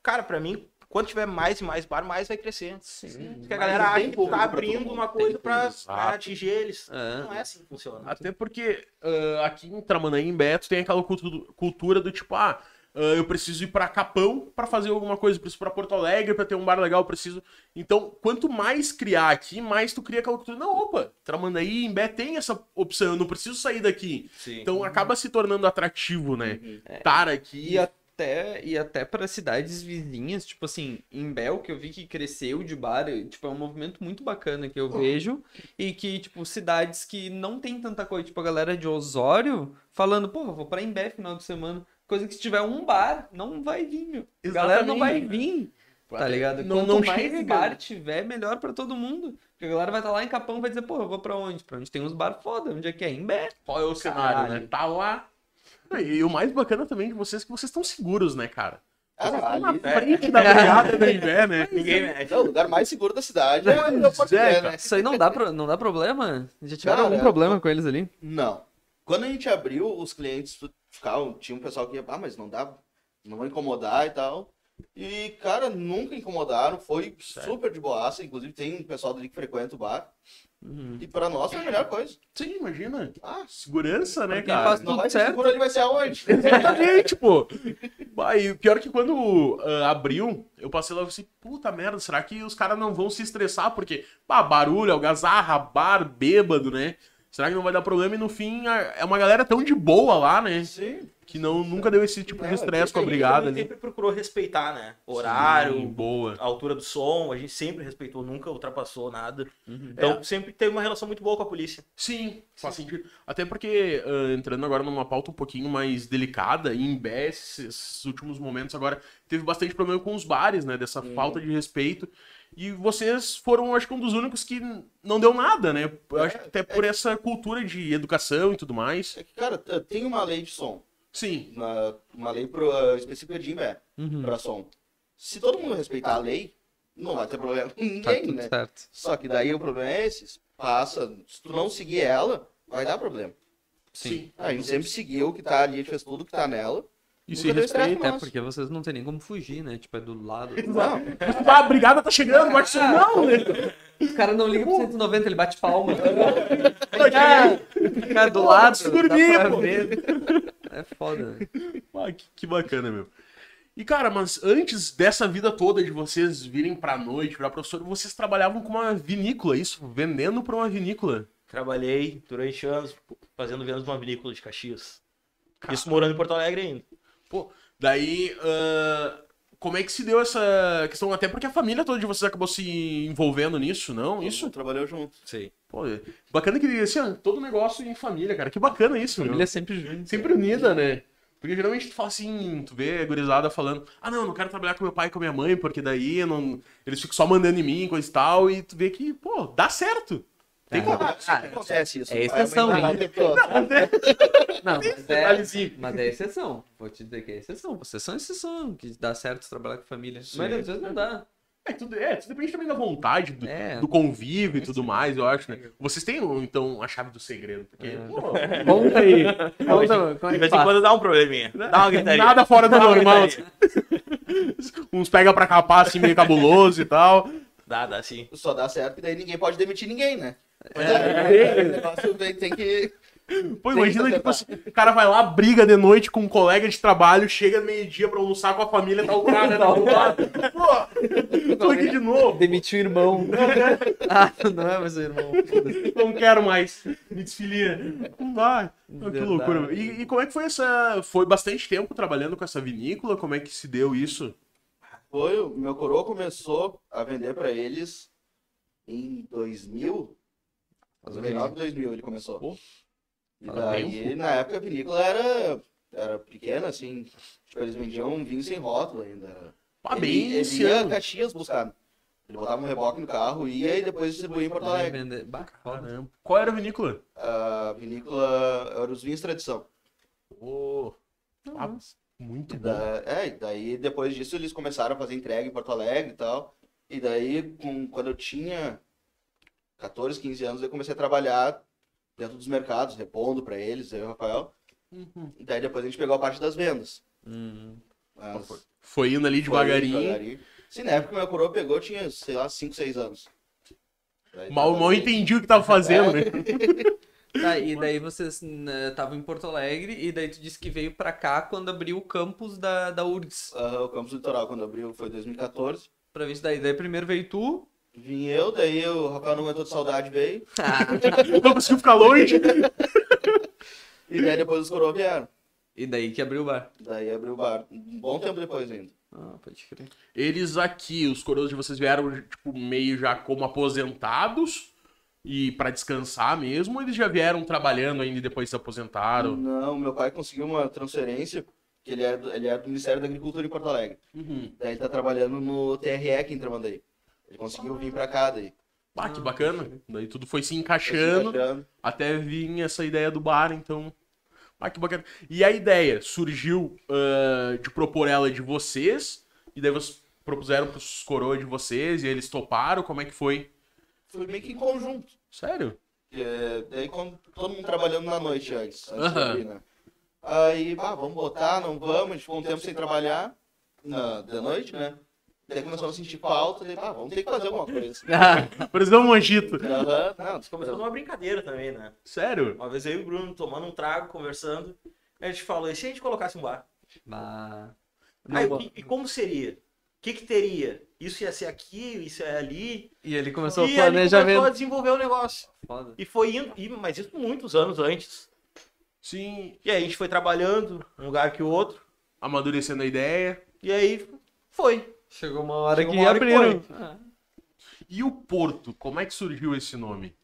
Cara, pra mim, quando tiver mais e mais bar, mais vai crescer. Sim. Porque a galera acha que tá abrindo uma coisa pra atingir eles. É. Não é assim que funciona. Até porque ah, aqui em Tramandaí, em Beto, tem aquela cultu- cultura do tipo, ah, ah, eu preciso ir pra Capão pra fazer alguma coisa, eu preciso ir pra Porto Alegre pra ter um bar legal, eu preciso. Então, quanto mais criar aqui, mais tu cria aquela cultura. Não, opa, Tramandaí, Beto tem essa opção, eu não preciso sair daqui. Sim. Então acaba se tornando atrativo, né? Estar aqui. E até, e até para cidades vizinhas, tipo assim, em Bel, que eu vi que cresceu de bar, tipo, é um movimento muito bacana que eu vejo. E que, tipo, cidades que não tem tanta coisa, tipo, a galera de Osório falando, pô, vou pra Imbé final de semana. Coisa que se tiver um bar, não vai vir, meu. A galera não vai vir. Tá ligado? Não- Quanto não mais chega. bar tiver, melhor pra todo mundo. Porque a galera vai estar lá em Capão e vai dizer, pô, eu vou pra onde? Pra onde tem uns bar foda, onde é que é? Em Bé. Qual é o cenário, né? Tá lá. E o mais bacana também de vocês é que vocês estão seguros, né, cara? Cara, Vocês estão ali- na frente da brigada da Imbé, né? Ninguém mexe. É o lugar mais seguro da cidade. É, é, pode É, né? Isso aí não dá, pro- não dá problema? Já tiveram Cara, algum problema com eles ali? Não. Quando a gente abriu, os clientes ficavam, tinha um pessoal que ia, ah, mas não dá, não vou incomodar e tal. E, cara, nunca incomodaram, foi Sério? super de boaça. Inclusive, tem um pessoal dali que frequenta o bar. Uhum. E pra nós foi a melhor coisa. Sim, imagina. Ah, Segurança, né, cara? faz não tudo vai ser certo. seguro, ele vai ser aonde? Exatamente, pô. E o pior é que quando ah, abriu, eu passei logo assim, puta merda, será que os caras não vão se estressar? Porque, pá, barulho, algazarra, bar, bêbado, né? Será que não vai dar problema? E no fim, é uma galera tão de boa lá, né? Sim. Que não, nunca deu esse tipo de estresse com a brigada A gente ali. sempre procurou respeitar, né? Sim, Horário, boa. a altura do som, a gente sempre respeitou, nunca ultrapassou nada. Uhum. Então É. sempre teve uma relação muito boa com a polícia. Sim, faz sentido. Até porque, ah, entrando agora numa pauta um pouquinho mais delicada, em Bé, esses, esses últimos momentos agora, teve bastante problema com os bares, né? Dessa falta de respeito. E vocês foram, acho que, um dos únicos que não deu nada, né? Eu acho que até por essa cultura de educação e tudo mais. É que, cara, tem uma lei de som. Sim, Uma, uma lei pro, uh, específica de Imbé, Uhum. pra som. Se todo mundo respeitar a lei, não vai ter problema com Tá ninguém, tudo né? certo. Só que daí o problema é esse. Passa, se tu não seguir ela, vai dar problema. sim. A gente sempre seguiu o que tá ali, a gente fez tudo que tá nela. E Nunca se respeita. Até Nossa. porque vocês não tem nem como fugir, né? Tipo, é do lado. Não, Ah, a brigada tá chegando, bate som. Não, né? O cara não liga pro 190, ele bate palma. Cara, cara do lado, Se dá dormir, pra pô. ver. É foda, né? Ah, que, que bacana, meu. E, cara, mas antes dessa vida toda de vocês virem pra noite, virar professor, vocês trabalhavam com uma vinícola, isso? Vendendo pra uma vinícola. Trabalhei durante anos fazendo vendas numa vinícola de Caxias. Isso morando em Porto Alegre ainda. Pô, daí, ah, como é que se deu essa questão? Até porque a família toda de vocês acabou se envolvendo nisso, não? Isso? Isso trabalhou junto. Sim. Pô, bacana que assim, ó, todo negócio em família, cara. Que bacana isso, meu. Família é sempre junto. Sempre unida, né? Porque geralmente tu fala assim, tu vê a gurizada falando, ah não, não quero trabalhar com meu pai e com minha mãe, porque daí não... eles ficam só mandando em mim, coisa e tal, e tu vê que, pô, dá certo. Tem como. Ah, acontece isso. é exceção, Vai hein? Não, mas é, detalhezinho. mas é exceção. Vou te dizer que é exceção. Vocês são exceção, que dá certo trabalhar com família. Sim. Mas às vezes não dá. É, tudo, é, tudo depende também da vontade, do, É. do convívio e tudo mais, eu acho, né? Vocês têm, então, a chave do segredo, porque... É. pô, Conta aí. Conta, é De vez em quando dá um probleminha. Dá uma gritaria. Nada fora do normal. Uns pega pra capar, assim, meio cabuloso e tal. Dá, dá sim. Só dá certo que daí ninguém pode demitir ninguém, né? É. Negócio tem, que. Pô, Tem imagina, que tipo assim, o cara vai lá, briga de noite com um colega de trabalho, chega meio-dia pra almoçar com a família, tá o cara tá do lado. Pô, tô aqui de novo. Demitiu o irmão. ah, não é mais o irmão. Não quero mais. Me desfilia. Não vai. Ah, Que Verdade. loucura. E, e como é que foi essa. Foi bastante tempo trabalhando com essa vinícola? Como é que se deu isso? Foi, o meu coroa começou a vender pra eles em 2000. Faz um 2009, 2000 ele começou. Pô, E daí, na época, a vinícola era, era pequena, assim. Tipo, eles vendiam vinho sem rótulo ainda. Era... Ah, ele, bem ele esse ia. Caxias buscar. Ele botava um reboque no carro, ia e depois distribuía em Porto Alegre. Caramba. Qual era a vinícola? A vinícola era os vinhos tradição. Pô. ah, muito bom. da- é, e daí depois disso eles começaram a fazer entrega em Porto Alegre e tal. E daí, com, quando eu tinha 14, 15 anos, eu comecei a trabalhar dentro dos mercados, repondo pra eles, eu e o Rafael. Uhum. E daí depois a gente pegou a parte das vendas. Hum. Mas Foi indo ali foi devagarinho. devagarinho. Sim, na época que meu coroa pegou, eu tinha, sei lá, 5, 6 anos. Daí Mal, mal entendi o que tava fazendo, É. né? Tá, e daí vocês estavam em Porto Alegre e daí tu disse que veio pra cá quando abriu o campus da, da URGS. Ah, o Campus Litoral, quando abriu, foi 2014. Pra ver isso daí. Daí primeiro veio tu. Vim eu, daí o Rafael não aguentou de saudade, veio. Não conseguiu ficar longe. E daí depois os coroas vieram. e daí que abriu o bar. Daí abriu o bar. Um bom tempo depois ainda. Ah, pode crer. Eles aqui, os coroas de vocês vieram, tipo, meio já como aposentados e pra descansar mesmo, ou eles já vieram trabalhando ainda e depois se aposentaram? Não, meu pai conseguiu uma transferência, que ele é do, ele é do Ministério da Agricultura em Porto Alegre. Uhum. Daí ele tá trabalhando no TRE aqui em Tramandaí. Ele conseguiu vir pra cá daí. Ah, que bacana. Daí tudo foi se encaixando encaixando. até vir essa ideia do bar, então. Ah, que bacana. E a ideia surgiu ah, de propor ela de vocês, e daí vocês propuseram pros coroas de vocês, e eles toparam, como é que foi? Foi meio que em conjunto. Sério? É, daí quando todo mundo trabalhando na noite antes. antes abrir, né? Aí, ah, vamos botar, não vamos, a gente ficou um tempo sem trabalhar na, da noite, né? Daí começamos a sentir falta, daí, ah, vamos ter que fazer alguma coisa. Precisamos um agito. Aham, não, Começou numa brincadeira também, né? Sério? Uma vez eu e o Bruno tomando um trago, conversando, a gente falou, e se a gente colocasse um bar? Bah. Aí, Não, o que- e como seria? O que que teria? Isso ia ser aqui, isso é ali. E ele começou e o planejamento. começou a desenvolver o negócio. Foda. E foi indo, e, mas isso muitos anos antes. Sim. E aí a gente foi trabalhando, um lugar que o outro, Amadurecendo a ideia. e aí foi. Chegou uma hora Chegou que uma hora que abriram. Ah. E o Porto, como é que surgiu esse nome?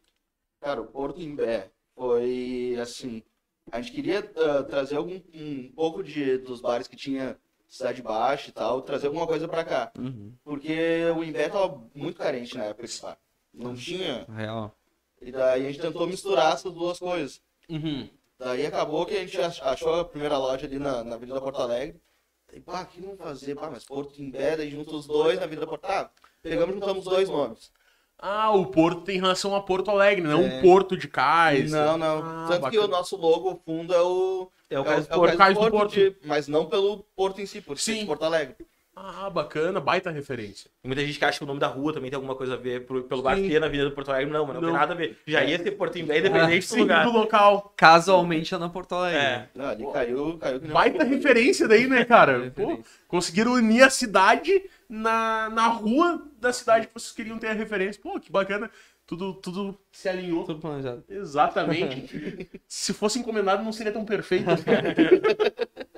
Cara, o Porto Imbé foi assim. A gente queria ah, trazer algum, um pouco de, dos bares que tinha Cidade Baixa e tal, trazer alguma coisa pra cá. Uhum. Porque o Imbé tava muito carente na época esse bar. Não tinha. Real. E daí a gente tentou misturar essas duas coisas. Uhum. Daí acabou que a gente ach- achou a primeira loja ali na, na Avenida Porto Alegre. Daí, pá, o que vamos fazer? Pá, mas Porto Imbé, daí juntos os dois na Avenida Porto Alegre. Pegamos e juntamos os dois nomes. Ah, o Porto tem relação a Porto Alegre, não É. um Porto de Cais. Não, não. Ah, Tanto que o bacana. nosso logo, o fundo, é o. É o é do é o Porto. Cais do Porto, Porto. de- mas não pelo Porto em si, por Sim. de Porto Alegre. Ah, bacana, baita referência. E muita gente que acha que o nome da rua também tem alguma coisa a ver pro- pelo bar que é na Avenida do Porto Alegre. Não, mas não, Não. tem nada a ver. Já ia ser Porto Imbé, independente do Sim, lugar. do local. Casualmente é na Porto Alegre. É. Não, ali caiu, caiu que nem Baita uma- referência daí, né, cara? Pô, conseguiram unir a cidade na, na rua da cidade que vocês queriam ter a referência. Pô, que bacana. Tudo, tudo se alinhou. Tudo planejado. Exatamente. Se fosse encomendado, não seria tão perfeito.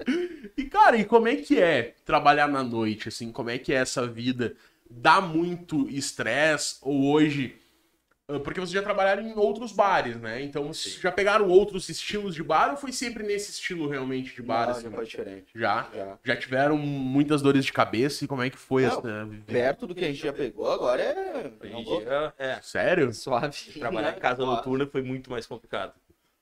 e, cara, e como é que é trabalhar na noite, assim? Como é que é essa vida? Dá muito estresse? Ou hoje... ah, Porque vocês já trabalharam em outros bares, né? Então, vocês já pegaram outros estilos de bar ou foi sempre nesse estilo realmente de bar? Não, assim? já foi diferente. Já? Já. Já tiveram muitas dores de cabeça? E como é que foi Não, essa... Perto do que a gente já pegou, agora é. É um é. Sério? Suave. Trabalhar em casa noturna foi muito mais complicado.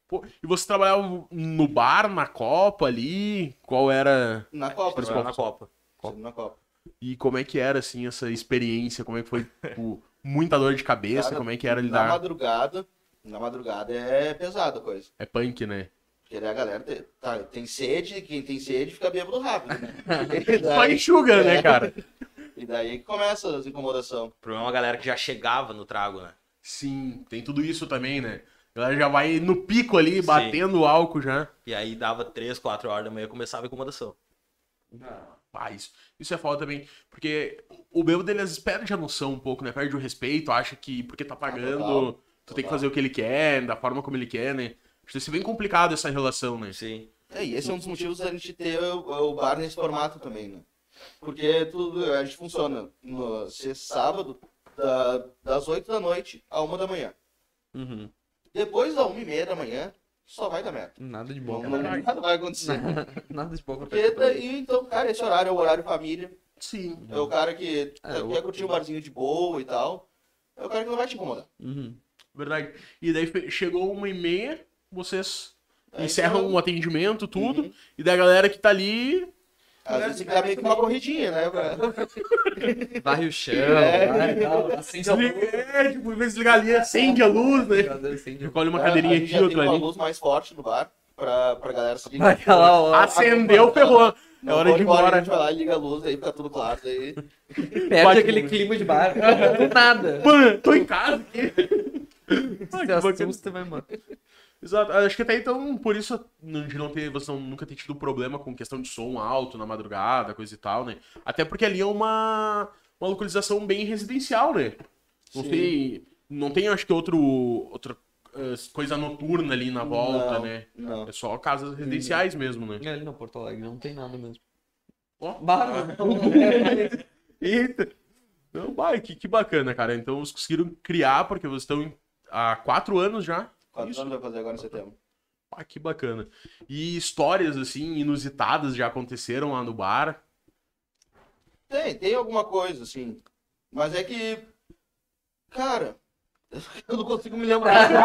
Pô, e você trabalhava no bar, na Copa ali? Qual era... Na Copa, né? na Copa. Sempre na Copa. E como é que era, assim, essa experiência? Como é que foi, tipo, muita dor de cabeça? Cara, como é que era Na lidar? madrugada, na madrugada é pesada a coisa. É punk, né? Porque daí a galera tem, tá, tem sede, quem tem sede fica bêbado rápido. Né? E Só daí, enxuga, né, É. cara? e daí que começa as incomodações. O problema é uma galera que já chegava no trago, né? Sim, tem tudo isso também, né? A galera já vai no pico ali, Sim. batendo o álcool já. E aí dava 3, 4 horas da manhã começava a incomodação. Ah, isso, isso é foda também. Porque o bêbado, ele às vezes perde a noção um pouco, né? Perde o respeito, acha que porque tá pagando, total. tu tem que Total. fazer o que ele quer, da forma como ele quer, né? Acho que isso é bem complicado essa relação, né? Sim. É, e esse é um dos motivos da gente ter o, o bar nesse formato também, né? Porque tudo, a gente funciona no ser sábado, da- das 8 da noite à 1 da manhã. Uhum. Depois da 1 e meia da manhã, só vai dar merda. Nada de boca. não, nada vai acontecer. Nada de boca. Porque daí, então, cara, esse horário é o horário família. Sim. É o cara que É, eu- quer curtir um barzinho de boa e tal. É o cara que não vai te incomodar. Uhum. Verdade. E daí chegou uma e meia, vocês É, encerram então- o atendimento, tudo. Uhum. E da galera que tá ali. Às vezes tem que dar meio que uma corridinha, né? pra- Varre o chão, É. vai, tal, acende a luz. É, tipo, em vez de desligar ali, acende a luz, né? A. Recolhe uma a cadeirinha aqui, outra uma ali. luz mais forte no bar pra, pra galera se Vai lá, ó, Acendeu, ferrou. É hora de ir A embora. gente vai lá e liga a luz, aí fica tudo claro. Daí... Perde Bate aquele clima de bar. Do nada. Mano, tô em casa aqui. Se que assusta, vai embora. Exato. Acho que até então, por isso, de não ter, você não- nunca ter tido problema com questão de som alto na madrugada, coisa e tal, né? Até porque ali é uma, uma localização bem residencial, né? Não Sim. tem, não tem, acho que, outro, outra eh, coisa noturna ali na volta, Não, né? Não. É só casas residenciais mesmo, né? É, ali não, Porto Alegre não tem nada mesmo. Ó. Bah, Eita! Não, vai, que, que bacana, cara. Então, vocês conseguiram criar, porque vocês estão há quatro anos já. Quatro Isso. anos vai fazer agora em setembro. Ah, que bacana. E histórias, assim, inusitadas já aconteceram lá no bar. Tem, tem alguma coisa, assim. Mas é que. Cara. Eu não consigo me lembrar.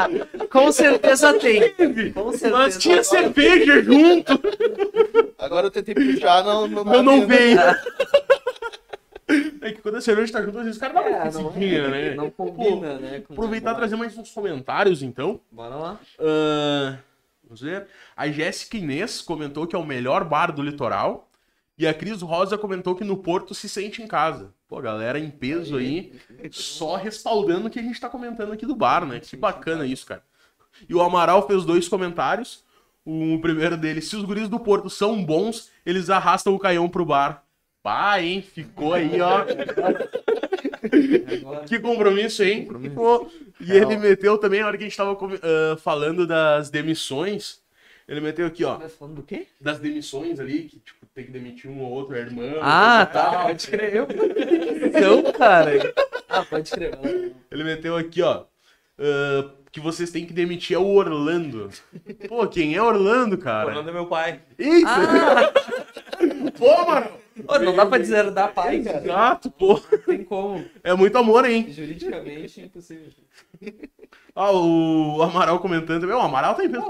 Com certeza tem. Com certeza. Mas tinha cerveja junto! Agora eu tentei puxar, não. não Eu não veio! É que quando a cerveja tá junto, às vezes o cara dá uma É, conseguinha, né? não combina, né? com- Aproveitar e trazer mais uns comentários, então. Bora lá. Ahn, vamos ver. A Jéssica Inês comentou que é o melhor bar do litoral. E a Cris Rosa comentou que no Porto se sente em casa. Pô, galera em peso aí, só respaldando o que a gente tá comentando aqui do bar, né? Que bacana isso, cara. E o Amaral fez dois comentários. O primeiro dele, se os guris do Porto são bons, eles arrastam o caião pro bar. Pá, hein? Ficou aí, ó. Que compromisso, hein? Pô, E ele meteu também, na hora que a gente tava ah, falando das demissões, ele meteu aqui, ó, falando do quê? das demissões ali, que tipo, tem que demitir um ou outro, é irmão. Ah, tá. tal. Pode crer. Eu. Então, cara. Ah, pode crer. Ele meteu aqui, ó, ah, que vocês têm que demitir é o Orlando. Pô, quem é Orlando, cara? Orlando é meu pai. Eita! Ah, Pô, mano! Ô, não dá pra deserdar pai, cara. Exato, pô. Não tem como. É muito amor, hein? Juridicamente, impossível. Ah, o Amaral comentando também. O Amaral tá em peso.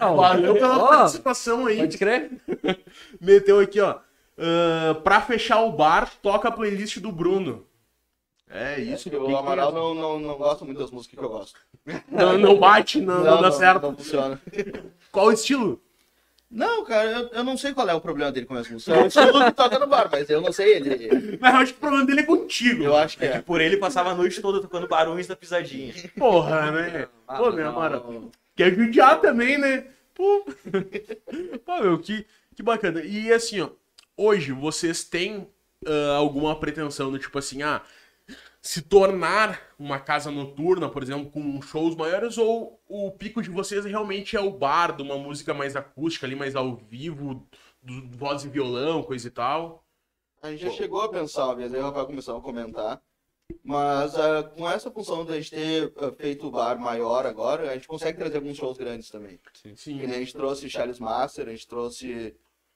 Não, Valeu pela ó, participação aí. Pode crer? Meteu aqui, ó. ah, pra fechar o bar, toca a playlist do Bruno. É isso. Porque que- o Amaral não, não, não gosta muito das músicas que eu gosto. Não, não bate, não, não, dá certo. Não funciona. Qual o estilo? Não, cara, eu, eu não sei qual é o problema dele com as músicas. O estilo que toca no bar, mas eu não sei ele. Mas eu acho que o problema dele é contigo. Eu acho que É que é. por ele passava a noite toda tocando barões da pisadinha. Porra, né? Ah, Pô, meu Amaral. Quer judiar também, né? Pô. Pô, meu, que, que bacana. E assim, ó. Hoje, vocês têm ah, alguma pretensão do tipo assim, ah, se tornar uma casa noturna, por exemplo, com shows maiores, ou o pico de vocês realmente é o bar, de uma música mais acústica ali, mais ao vivo, do, voz e violão, coisa e tal? A gente já chegou a pensar aí o Rafael começou a comentar. Mas ah, com essa função de a gente ter ah, feito o bar maior agora, a gente consegue trazer alguns shows grandes também. Sim. Nem a gente trouxe Charles Master, a gente trouxe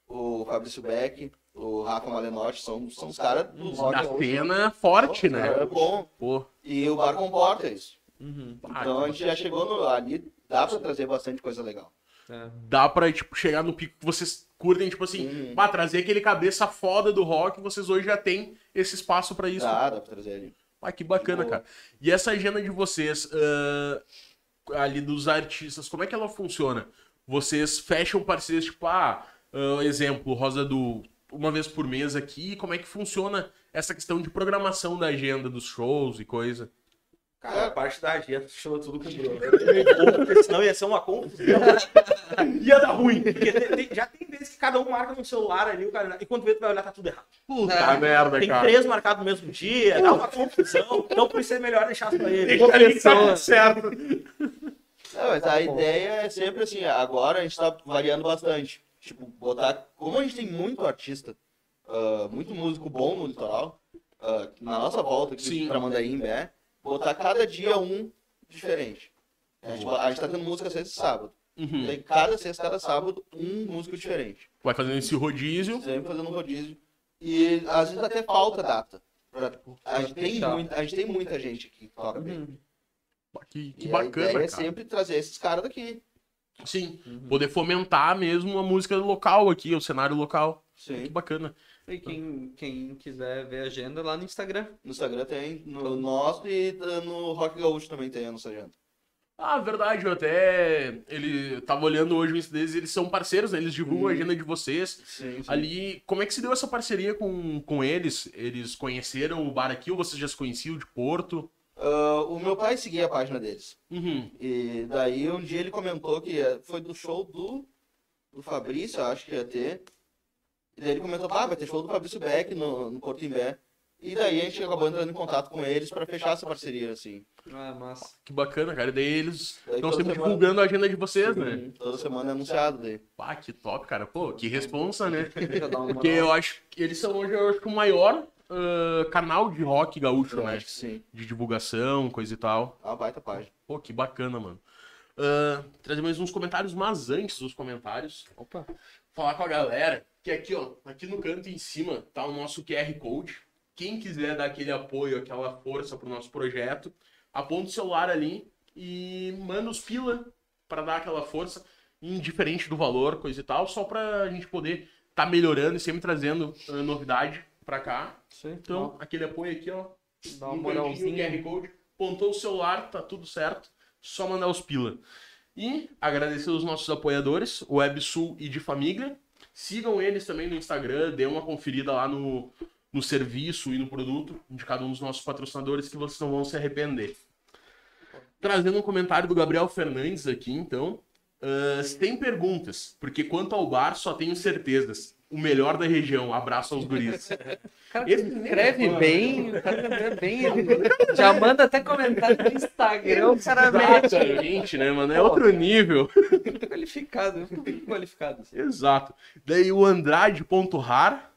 o Fabrício Beck, o Rafa Malenotti, são, são os caras do rock. Da cena forte, É né? bom. Pô. E o bar comporta isso. Uhum. Ah, Então a gente já chegou no, ali, dá pra trazer bastante coisa legal. É. dá pra, tipo, chegar no pico que vocês curtem, tipo assim, Uhum. bah, trazer aquele cabeça foda do rock, vocês hoje já tem esse espaço pra isso. Dá, dá pra trazer ali. Ah, que bacana, cara. E essa agenda de vocês, ah, ali dos artistas, como é que ela funciona? Vocês fecham parcerias, tipo, ah, ah, exemplo, Rosa do uma vez por mês aqui, como é que funciona essa questão de programação da agenda dos shows e coisa? Cara, a parte da agenda chama tudo com o Bruno. Porque senão ia ser uma confusão. Ia dar ruim. Porque tem- tem- já tem vezes que cada um marca no celular ali, o cara, e quando vê, tu vai olhar, tá tudo errado. Puta É. merda, Tem cara. três marcados no mesmo dia, dá uma confusão. Então por isso é melhor deixar pra ele. Deixa que tá tudo certo. Não, mas a ideia é sempre assim, agora a gente tá variando bastante. Tipo, botar. Como a gente tem muito artista, ah, muito músico bom no litoral, ah, na nossa volta aqui Sim. pra Mandarim, Bé, botar cada dia um diferente. A gente, a gente tá tendo música sexta e sábado. Uhum. Daí cada sexta, cada sábado, um músico diferente. Vai fazendo esse rodízio. Sempre fazendo um rodízio. E às vezes até falta data. Pra- a, gente tem fechar. muita, a gente tem muita gente aqui que toca bem. Uhum. Que, que E a bacana, ideia é cara. sempre trazer esses caras daqui. Sim, Uhum. poder fomentar mesmo a música local aqui, o cenário local. Que Sim. bacana. E quem, quem quiser ver a agenda lá no Instagram. No Instagram tem, no nosso e uh, no Rock Gaúcho também tem a nossa agenda. Ah, verdade, eu até. Ele tava olhando hoje o Insta deles, eles são parceiros, né? Eles divulgam Uhum. a agenda de vocês. Sim, Ali, como é que se deu essa parceria com, com eles? Eles conheceram o bar aqui ou vocês já se conheciam de Porto? Ah, o meu pai seguia a página deles. Uhum. E daí um dia ele comentou que foi do show do, do Fabrício, eu acho que ia ter. E daí ele comentou, ah, vai ter show do Fabrício Beck no, no Porto Imbé. E daí a gente acabou entrando em contato com eles pra fechar essa parceria, assim. Ah, massa. Que bacana, cara. E daí eles Daí estão sempre semana- divulgando a agenda de vocês, né? Sim, Toda semana é anunciado daí. Pá, que top, cara. Pô, que responsa, né? Porque eu acho que eles são hoje, eu acho que o maior ah, canal de rock gaúcho, Eu né? acho que sim. De divulgação, coisa e tal. Uma baita página. Pô, que bacana, mano. Ah, trazer mais uns comentários, mas antes dos comentários, Opa. falar com a galera que aqui, ó, aqui no canto em cima tá o nosso QR Code. Quem quiser dar aquele apoio, aquela força pro nosso projeto, aponta o celular ali e manda os pila para dar aquela força, indiferente do valor, coisa e tal, só pra gente poder tá melhorando e sempre trazendo ah, novidade pra cá. Sim. Então, aquele apoio aqui, ó, dá uma um moralzinha. QR Code, apontou o celular, tá tudo certo, só mandar os pila. E agradecer os nossos apoiadores, o WebSul e de Família. Sigam eles também no Instagram, dê uma conferida lá no, no serviço e no produto de cada um dos nossos patrocinadores que vocês não vão se arrepender. Trazendo um comentário do Gabriel Fernandes aqui, então. Se tem perguntas, porque quanto ao bar, só tenho certezas. O melhor da região. Abraço aos guris. O cara Esse escreve é bem, o cara escreve bem, já manda até comentário no Instagram, o cara é Exatamente, né, mano? É outro nível. qualificado, muito qualificado. Exato. Daí o Andrade.rar,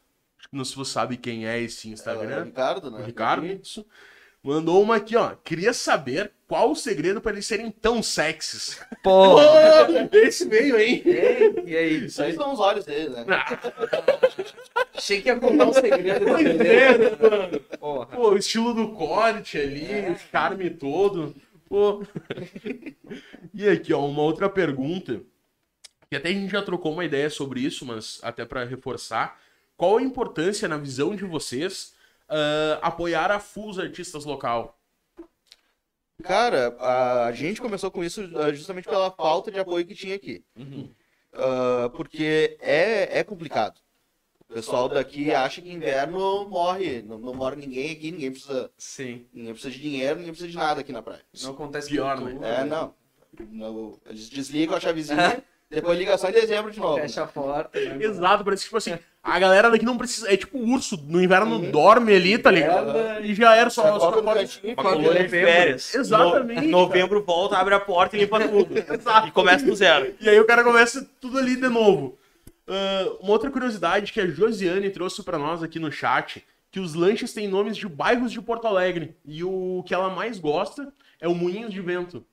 não sei se você sabe quem é esse É, o Instagram. Ricardo, O né? Ricardo, isso. Mandou uma aqui, ó. Queria saber qual o segredo para eles serem tão sexys. Pô, esse veio, hein? e aí? Isso aí são os olhos dele, né? Achei que ia contar um segredo Pois é, né, mano? Porra. Pô, o estilo do corte ali, o charme todo. Pô. E aqui, ó, uma outra pergunta. Que até a gente já trocou uma ideia sobre isso, mas até para reforçar. Qual a importância, na visão de vocês, ah, apoiar a FUS Artistas Local? Cara, a gente começou com isso ah, justamente pela falta de apoio que tinha aqui. Ah, porque é, é complicado. O pessoal daqui acha que inverno morre. Não, não mora ninguém aqui, ninguém precisa, Sim. ninguém precisa de dinheiro, ninguém precisa de nada aqui na praia. Não acontece Pior, né? É, não. Não, Eles desligam a chavezinha, depois liga só em dezembro de novo. Fecha a porta. né? Exato, parece que, tipo assim, a galera daqui não precisa. É tipo urso, no inverno dorme ali, tá ligado? E já era só. só pode- de novembro. férias. Exatamente, No- novembro volta, abre a porta e limpa tudo. Exato. E começa do zero. E aí o cara começa tudo ali de novo. Ah, uma outra curiosidade que a Josiane trouxe pra nós aqui no chat, que os lanches têm nomes de bairros de Porto Alegre. E o que ela mais gosta é o Moinhos de Vento.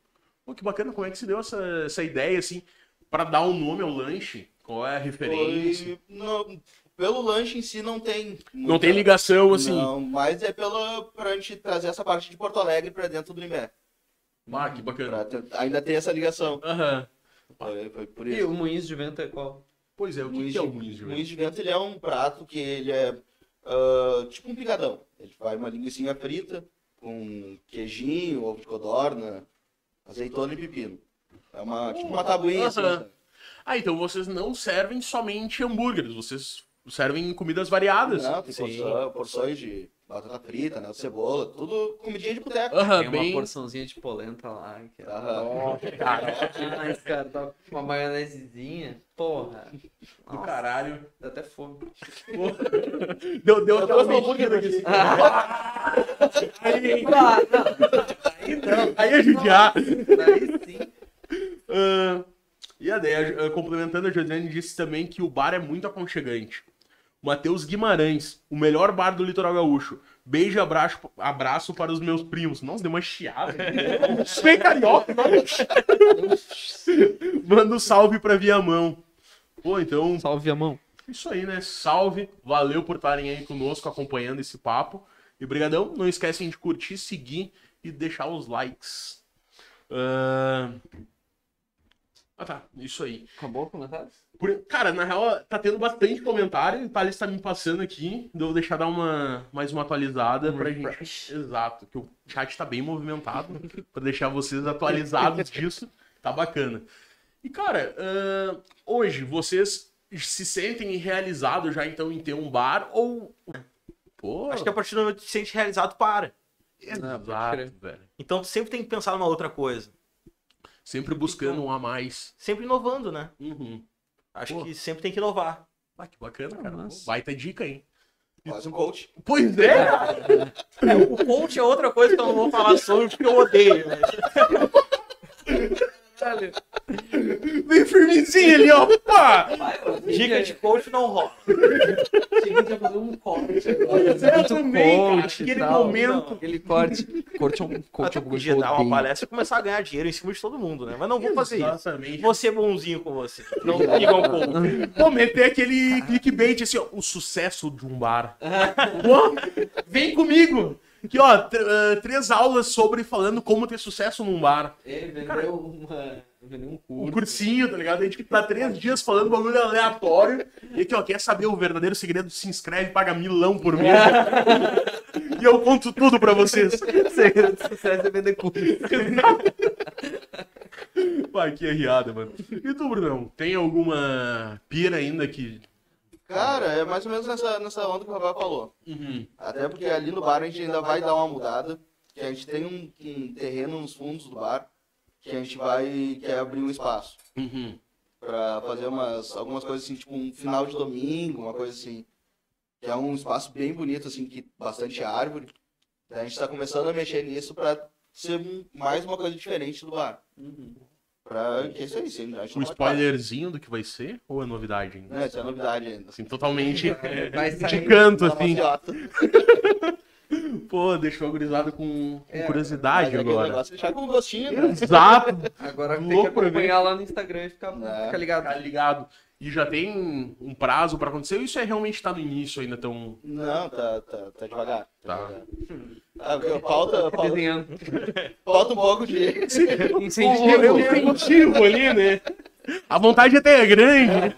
Pô, que bacana, como é que se deu essa, essa ideia, assim, pra dar um nome ao lanche? Qual é a referência? Foi- não, pelo lanche em si não tem. Não muita- tem ligação, assim. Não, mas é pela, pra gente trazer essa parte de Porto Alegre pra dentro do Imbé. Ah, que bacana. Ter- ainda ter essa ligação. Aham. Foi, foi por E isso. o moinhos de vento é qual? Pois é, o que, que é o de- moinhos de vento? Moinhos de vento ele é um prato que ele é ah, tipo um pigadão. Ele vai uma linguiça frita com queijinho, ovo de codorna, azeitona e pepino. É uma, tipo uma tabuinha assim. Aham. sabe? Ah, então vocês não servem somente hambúrgueres, vocês servem comidas variadas. Não, tem porção- porções de batata frita, né, cebola, tudo comidinha de boteco. Aham, Tem uma bem. porçãozinha de polenta lá. Que é... Aham. Mas, cara, tá com uma maionesezinha. Porra. Do caralho. dá até fome. Deu, deu Eu aquela trouxe um hambúrguer aqui. Aí, Ah, não. Aí não. aí a judiar. Daí sim. Ah, e a ideia, ah, complementando, a Josiane disse também que o bar é muito aconchegante. Matheus Guimarães, o melhor bar do litoral gaúcho. Beijo e abraço, abraço para os meus primos. Nossa, deu uma chiada. Bem carioca. Manda um salve pra Viamão. Pô, então, Salve a mão. isso aí, né? Salve. Valeu por estarem aí conosco acompanhando esse papo. E brigadão. Não esquecem de curtir, seguir e deixar os likes. Ah, ah, tá. Isso aí. Acabou o comentário? Por- Cara, na real, tá tendo bastante comentário. O Thales tá me passando aqui. Eu vou deixar dar uma, mais uma atualizada pra gente. Exato, que o chat tá bem movimentado. pra deixar vocês atualizados disso. Tá bacana. E, cara, ah, hoje vocês se sentem realizados já então em ter um bar ou. Pô, Acho que a partir do momento que se sente realizado, para. Exato, crer. velho. Então sempre tem que pensar numa outra coisa. Sempre buscando um a mais. Sempre inovando, né? Uhum. Acho Pô. que sempre tem que inovar. Ah, que bacana, cara. Pô, massa. Baita dica, hein? Quase um coach. Pois é! É, o coach é outra coisa que eu não vou falar sobre porque eu odeio. né? Bem firmezinho ali, ó. Pá! Dica de coach não rola. Chega a fazer um corte agora. Eu também, cara. coach e Aquele tal. momento. Aquele corte. Corte é um coach. Até podia dar uma palestra e começar a ganhar dinheiro em cima de todo mundo, né? Mas não vou fazer isso. Exatamente. Vou ser bonzinho com você. Não um pouco. Pô, meter aquele clickbait assim, ó. O sucesso de um bar. Pô, vem comigo. Aqui, ó, ah, três aulas sobre falando como ter sucesso num bar. Ele vendeu uma. Um Um curso. cursinho, tá ligado? A gente tá três dias falando bagulho aleatório. E aqui, ó, quer saber o verdadeiro segredo? Se inscreve, paga milão por mês. e eu conto tudo pra vocês. Segredo do sucesso é vender curso. Pai, que arriada, mano. E tu, Brunão? Tem alguma pira ainda que. Cara, é mais ou menos nessa, nessa onda que o Rafael falou. Uhum. Até porque ali no bar a gente ainda vai dar uma mudada. Que a gente tem um, um terreno nos fundos do bar que a gente vai quer abrir um espaço Uhum. pra fazer umas algumas coisas assim, tipo um final de domingo, uma coisa assim. Que é um espaço bem bonito assim, que bastante árvore. Daí a gente tá começando a mexer nisso pra ser mais uma coisa diferente do bar. Pra que é isso aí, sim, a gente Um spoilerzinho do que vai ser? Ou é novidade ainda? Não, isso é novidade ainda. Assim, totalmente de canto, assim. Pô, deixou a gurizada com, com É, curiosidade aquele agora. negócio é deixar com gostinho, né? Exato. Agora tem que Louco pra ver. acompanhar lá no Instagram e ficar, É. ficar ligado. Tá ligado. E já tem um prazo pra acontecer? Ou isso é realmente tá no início ainda tão. Não, tá, tá, tá devagar. Tá. devagar. Ah, porque falta, falta, Desenhando. falta um pouco de. Incentivo. Eu incentivo ali, né? A vontade até é grande. né?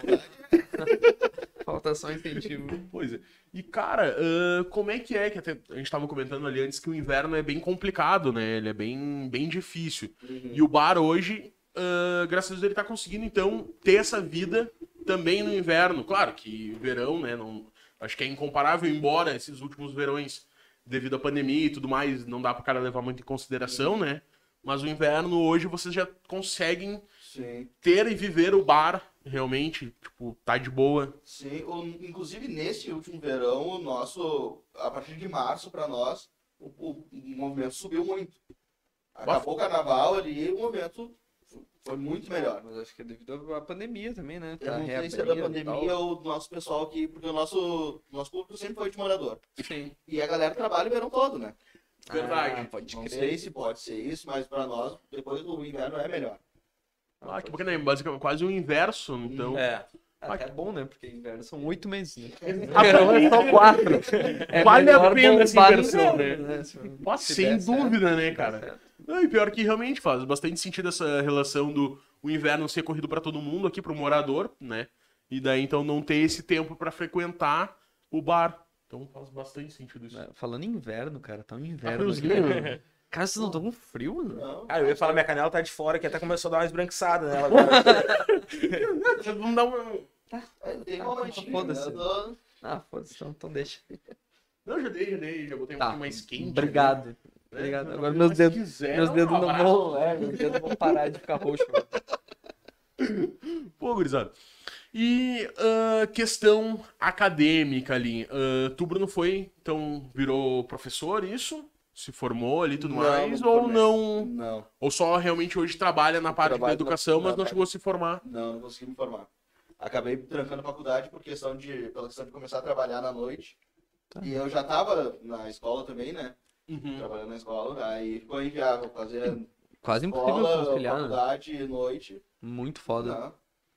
Falta só incentivo. Pois é. E, cara, ah, como é que é? Que até a gente tava comentando ali antes que o inverno é bem complicado, né? Ele é bem, bem difícil. E o bar hoje, ah, graças a Deus, ele tá conseguindo, então, ter essa vida também no inverno. Claro que verão, né? Não, acho que é incomparável, embora esses últimos verões, devido à pandemia e tudo mais, não dá pro cara levar muito em consideração, né? Mas o inverno hoje vocês já conseguem Sim, ter e viver o bar realmente, tipo, tá de boa. sim. O- inclusive nesse último verão, o nosso. A partir de março pra nós, o, o- o movimento subiu muito. Acabou o carnaval ali e o movimento foi muito melhor. Mas acho que é devido à pandemia também, né? Eu não sei se é da pandemia ou do nosso pessoal aqui, porque o nosso, nosso público sempre foi de morador. Sim. E a galera trabalha o verão todo, né? Verdade. Ah, pode Não crer. sei se pode ser isso, mas pra nós, depois do inverno é melhor. Ah, que bacana, é basicamente quase o inverso, então. É. Até é bom, né? Porque inverno são oito meses. Né? Exatamente. só quatro. É Vale a pena essa inversão, né? Se- Pô, se sem der certo, dúvida, né, cara? Não, e pior que realmente faz bastante sentido essa relação do o inverno ser corrido pra todo mundo aqui, pro morador, né? E daí então não ter esse tempo pra frequentar o bar. Então faz bastante sentido isso. É, Falando em inverno, cara, tá um Tá inverno. aqui. né? Cara, vocês não estão com frio, mano? Não. Cara, eu ia falar, minha canela tá de fora, que até começou a dar uma esbranquiçada nela agora. Vamos dar uma. Tem Ah, uma mantinha. foda-se. né? Ah, foda-se, então, então deixa. Não, já dei, já dei, já botei um Tá, pouquinho mais quente. obrigado. né? Obrigado. Agora meus dedos, quiser, meus um dedos não abraço. vão, é, meus dedos vão parar de ficar roxo. Pô, gurizada. E ah, questão acadêmica ali. Ah, tu, Bruno, foi, então, virou professor, isso? Se formou ali e tudo Não, mais? não ou formei. não? Não, Ou só realmente hoje trabalha na parte da Trabalho na- educação, mas na não chegou a se formar? não, não consegui me formar. Acabei trancando a faculdade por questão de, pela questão de começar a trabalhar na noite. Tá. E eu já tava na escola também, né? Uhum. Trabalhando na escola, aí ficou inviável fazer Quase impossível escola, conciliar, né? faculdade e noite. Muito foda. Não,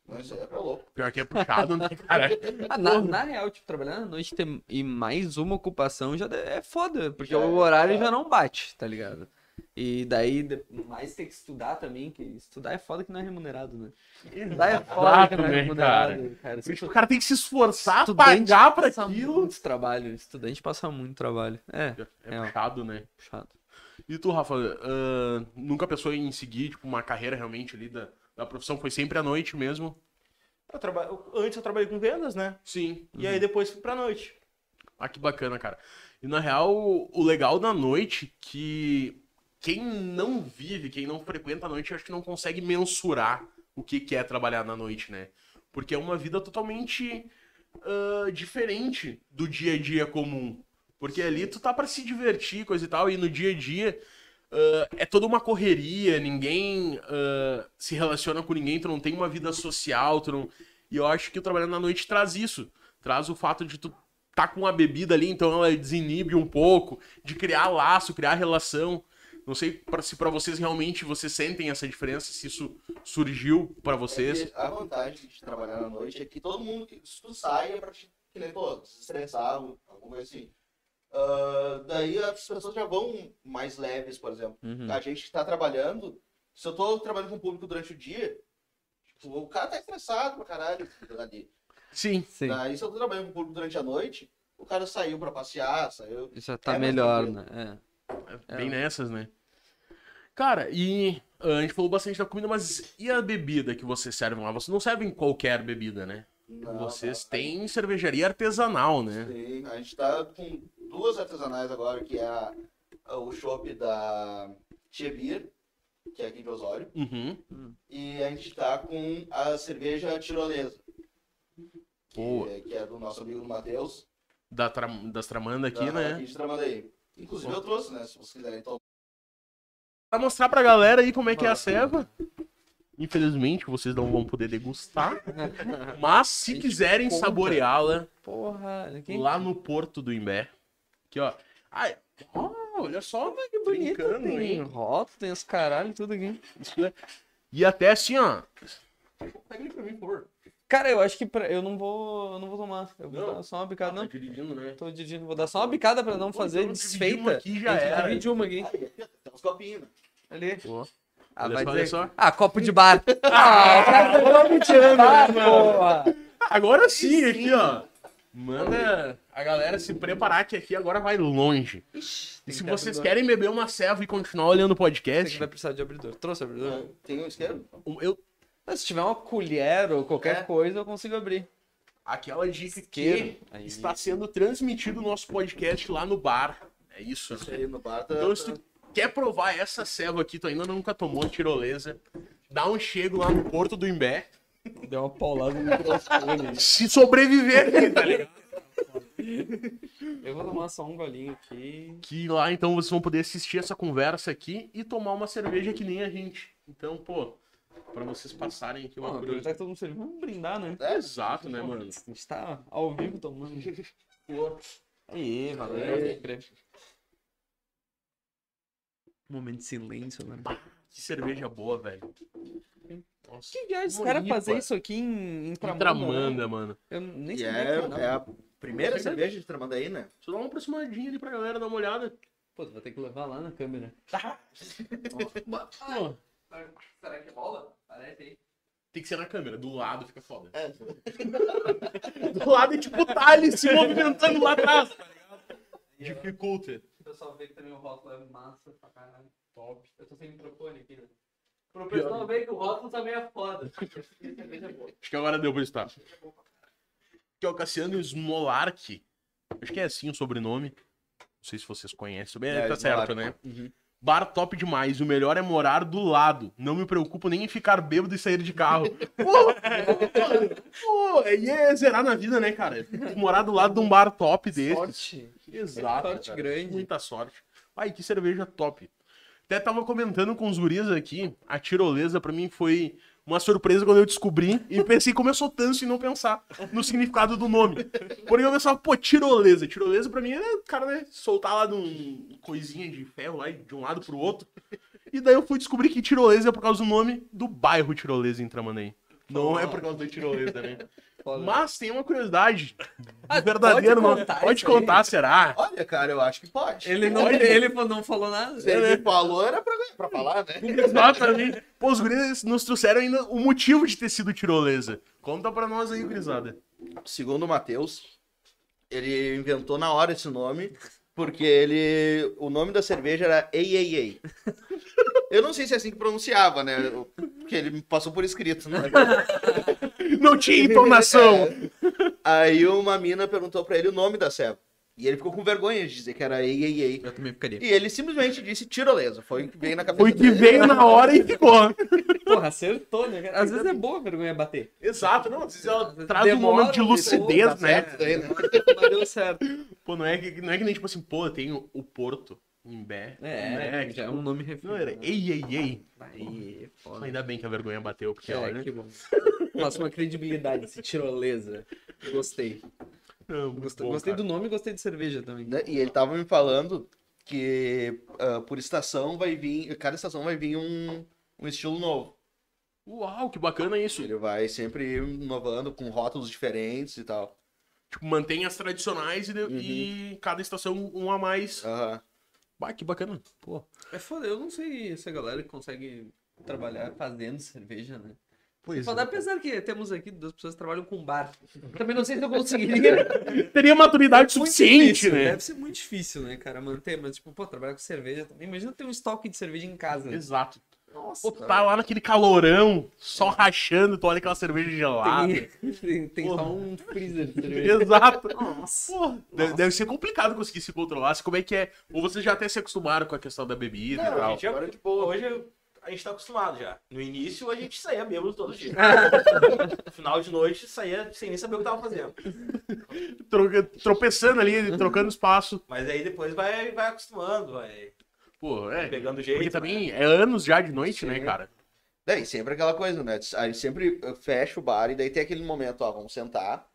é louco. Pior que é puxado, né, cara? Ah, na, na real, tipo, trabalhar na noite ter, e mais uma ocupação já é foda, porque Já o é, horário é. já não bate, tá ligado? E daí, mais ter que estudar também, que estudar é foda que não é remunerado, né? Estudar é foda que não é né, remunerado, cara. Que o cara tem que se esforçar, Estudante pagar pra aquilo. muito trabalho, estudante passa muito trabalho. É, É É. puxado, né? puxado. E tu, Rafa, ah, nunca pensou em seguir tipo, uma carreira realmente ali da, da profissão? Foi sempre à noite mesmo? Eu traba- Antes eu trabalhei com vendas, né? Sim. E aí depois fui pra noite. Ah, que bacana, cara. E na real, o legal da noite que quem não vive, quem não frequenta a noite, acho que não consegue mensurar o que que é trabalhar na noite, né? Porque é uma vida totalmente ah, diferente do dia a dia comum. Porque ali tu tá pra se divertir, coisa e tal, e no dia a dia ah, é toda uma correria, ninguém ah, se relaciona com ninguém, tu não tem uma vida social, tu não... E eu acho que o trabalhar na noite traz isso. Traz o fato de tu tá com a bebida ali, então ela desinibe um pouco, de criar laço, criar relação. Não sei pra- se pra vocês realmente vocês sentem essa diferença, se isso surgiu pra vocês. É a vantagem de trabalhar na noite é que todo mundo que tu sai é pra te, pô, se estressar, alguma coisa assim. Ah, daí as pessoas já vão mais leves, por exemplo. Uhum. A gente que tá trabalhando, se eu tô trabalhando com o público durante o dia, tipo, o cara tá estressado pra caralho ali. Sim. Sim, Daí se eu tô trabalhando com o público durante a noite, o cara saiu pra passear, saiu. já tá É melhor, né? É. Bem nessas, né? Cara, e ah, a gente falou bastante da comida, mas e a bebida que vocês servem lá? Vocês não servem qualquer bebida, né? Não, vocês não. têm cervejaria artesanal, né? Sim, a gente tá com duas artesanais agora, que é a, a- o chopp da Chebir, que é aqui de Osório, Uhum. e a gente tá com a cerveja tirolesa, que, que é do nosso amigo Matheus, Da tra- das Tramanda aqui, da- né? aqui de Tramandaí. Inclusive eu trouxe, né, se vocês quiserem tomar. Pra mostrar pra galera aí como é que é a ceva. Infelizmente, vocês não vão poder degustar. Mas se quiserem saboreá-la lá no Porto do Imbé. Aqui, ó. Ai, olha só, que bonito, brincando, tem hein? tem os caralho, tudo aqui. É- E até assim, ó. Pega ele pra mim, por favor. Cara, eu acho que pra... eu não vou, eu não vou tomar. Eu vou Não. dar só uma bicada, Tá não. dirigindo, né? Tô dirigindo, vou dar só uma bicada pra não Pô, fazer então desfeita. aqui, já era. Divide uma aqui. Aí, tem uns copinhos? Ali. Pô, Ah, Olha vai só, olha só. Ah, copo de bar. Ah, o cara tá me tirando, Ah, né, porra. Agora sim, aqui, ó. Manda a galera se preparar que aqui agora vai longe. E se vocês querem beber uma serva e continuar olhando o Você que podcast, vai precisar de abridor. Trouxe abridor? Tem um isqueiro? eu, Mas se tiver uma colher ou qualquer É. coisa, eu consigo abrir. aquela dica que Isqueiro. Aí. está sendo transmitido o nosso podcast lá no bar. É isso. Isso aí no bar tá... Então, se tu quer provar essa serva aqui, tu ainda nunca tomou tirolesa, dá um chego lá no Porto do Imbé. Deu uma paulada no microfone. Se sobreviver, tá ligado? Eu vou tomar só um golinho aqui. Que lá então vocês vão poder assistir essa conversa aqui e tomar uma cerveja que nem a gente. Então, pô, pra vocês passarem aqui uma aproveitar curiosidade. que todo mundo serviu, vamos brindar, né? É, Exato, né, mano? A gente tá ao vivo tomando. Aí, valeu. É. crer. Momento de silêncio, né? Que cerveja boa, velho. Nossa. Que viagem, os caras fazer isso aqui em, em Tramanda, Tramanda, né? mano. Eu nem sabia é, que não. é a primeira cerveja de Tramandaí, né? Deixa eu dar uma aproximadinha ali pra galera dar uma olhada. Pô, tu vai ter que levar lá na câmera. Pô, Será que rola? Parece aí. Tem que ser na câmera, do lado fica foda. É, Do lado é tipo tá ele se movimentando lá atrás, tá ligado? Dificulta. O pessoal vê que também o rótulo é massa pra caralho. Top. Eu tô sem microfone aqui, né? Pro pessoal ver que o rótulo também é foda. Acho que agora deu pra estar. Que é o Cassiano Smolark. Acho que é assim o sobrenome. Não sei se vocês conhecem. Bem, É, tá Smolark. certo, né? Bar top demais. O melhor é morar do lado. Não me preocupo nem em ficar bêbado e sair de carro. Pô, pô, aí é zerar na vida, né, cara? Morar do lado de um bar top desse. Sorte. Exato. Sorte cara. grande. Muita sorte. Ai, que cerveja top. Até tava comentando com os guris aqui, a tirolesa pra mim foi uma surpresa quando eu descobri e pensei como eu sou tanso em não pensar no significado do nome. Porém eu pensava, pô, tirolesa. Tirolesa pra mim é, cara, né, soltar lá de um coisinha de ferro lá de um lado pro outro. E daí eu fui descobrir que tirolesa é por causa do nome do bairro Tirolesa em Tramandaí. Não é por causa da tirolesa, né? Mas tem uma curiosidade. Ah, verdadeiro, pode não. contar Pode isso aí? contar, será? Olha, cara, eu acho que pode. Ele não, Olha. ele não falou nada. Se ele falou, era pra, pra falar, né? Exatamente. Pô, os guris nos trouxeram ainda o motivo de ter sido tirolesa. Conta pra nós aí, gurizada. Segundo o Matheus, ele inventou na hora esse nome, porque ele. O nome da cerveja era Ei Ei Ei. Eu não sei se é assim que pronunciava, né? Porque ele me passou por escrito, né? Não tinha entonação. Aí uma mina perguntou pra ele o nome da ceva. E ele ficou com vergonha de dizer que era Ei Ei Ei. Eu também ficaria. E ele simplesmente disse tirolesa. Foi o que veio na cabeça Foi que dele. veio na hora e ficou. Porra, acertou, né? Às vezes é boa a vergonha bater. Exato, não. Às vezes ela Às vezes traz um demora momento de um pouco, lucidez, né? certo né? Mas deu certo. Pô, não é, que, não é que nem tipo assim, pô, tem o, o Porto em Bé. É, né? já é um nome refino. Não, era ei, ei, ei. Aí, foda. Ainda bem que a vergonha bateu, porque É, olha. que bom. Uma credibilidade, esse tirolesa. Gostei. Não, Gostei, bom, gostei do nome e gostei de cerveja também. Né? E ele tava me falando que ah, por estação vai vir. Cada estação vai vir um, um estilo novo. Uau, que bacana isso. Ele vai sempre inovando com rótulos diferentes e tal. Tipo, mantém as tradicionais e, Uhum. e cada estação um a mais. Aham. Bah, que bacana. Pô. É foda, eu não sei se a galera consegue trabalhar fazendo cerveja, né? Pois Foda, apesar que temos aqui duas pessoas que trabalham com bar. Também não sei se eu conseguiria. é. Teria maturidade Muito suficiente, difícil, né? Deve ser muito difícil, né, cara, manter. Mas, tipo, pô, trabalhar com cerveja também. Imagina ter um estoque de cerveja em casa. Exato. Nossa, Pô, tá lá naquele calorão, só rachando, tu olha aquela cerveja gelada. tem, tem, só um freezer de cerveja. Exato. Nossa. Pô, deve, deve ser complicado conseguir se controlar. Como é que é? Ou vocês já até se acostumaram com a questão da bebida e Não, a tal? gente já- Agora, tipo, hoje a gente tá acostumado já. No início a gente saía bêbado todo dia. no final de noite saía sem nem saber o que tava fazendo. Troca- tropeçando ali, trocando espaço. Mas aí depois vai, vai acostumando, vai Pô, é. pegando jeito. Porque também é anos já de noite, né, Sim. cara? Daí sempre aquela coisa, né? A gente sempre fecha o bar e daí tem aquele momento, ó, vamos sentar,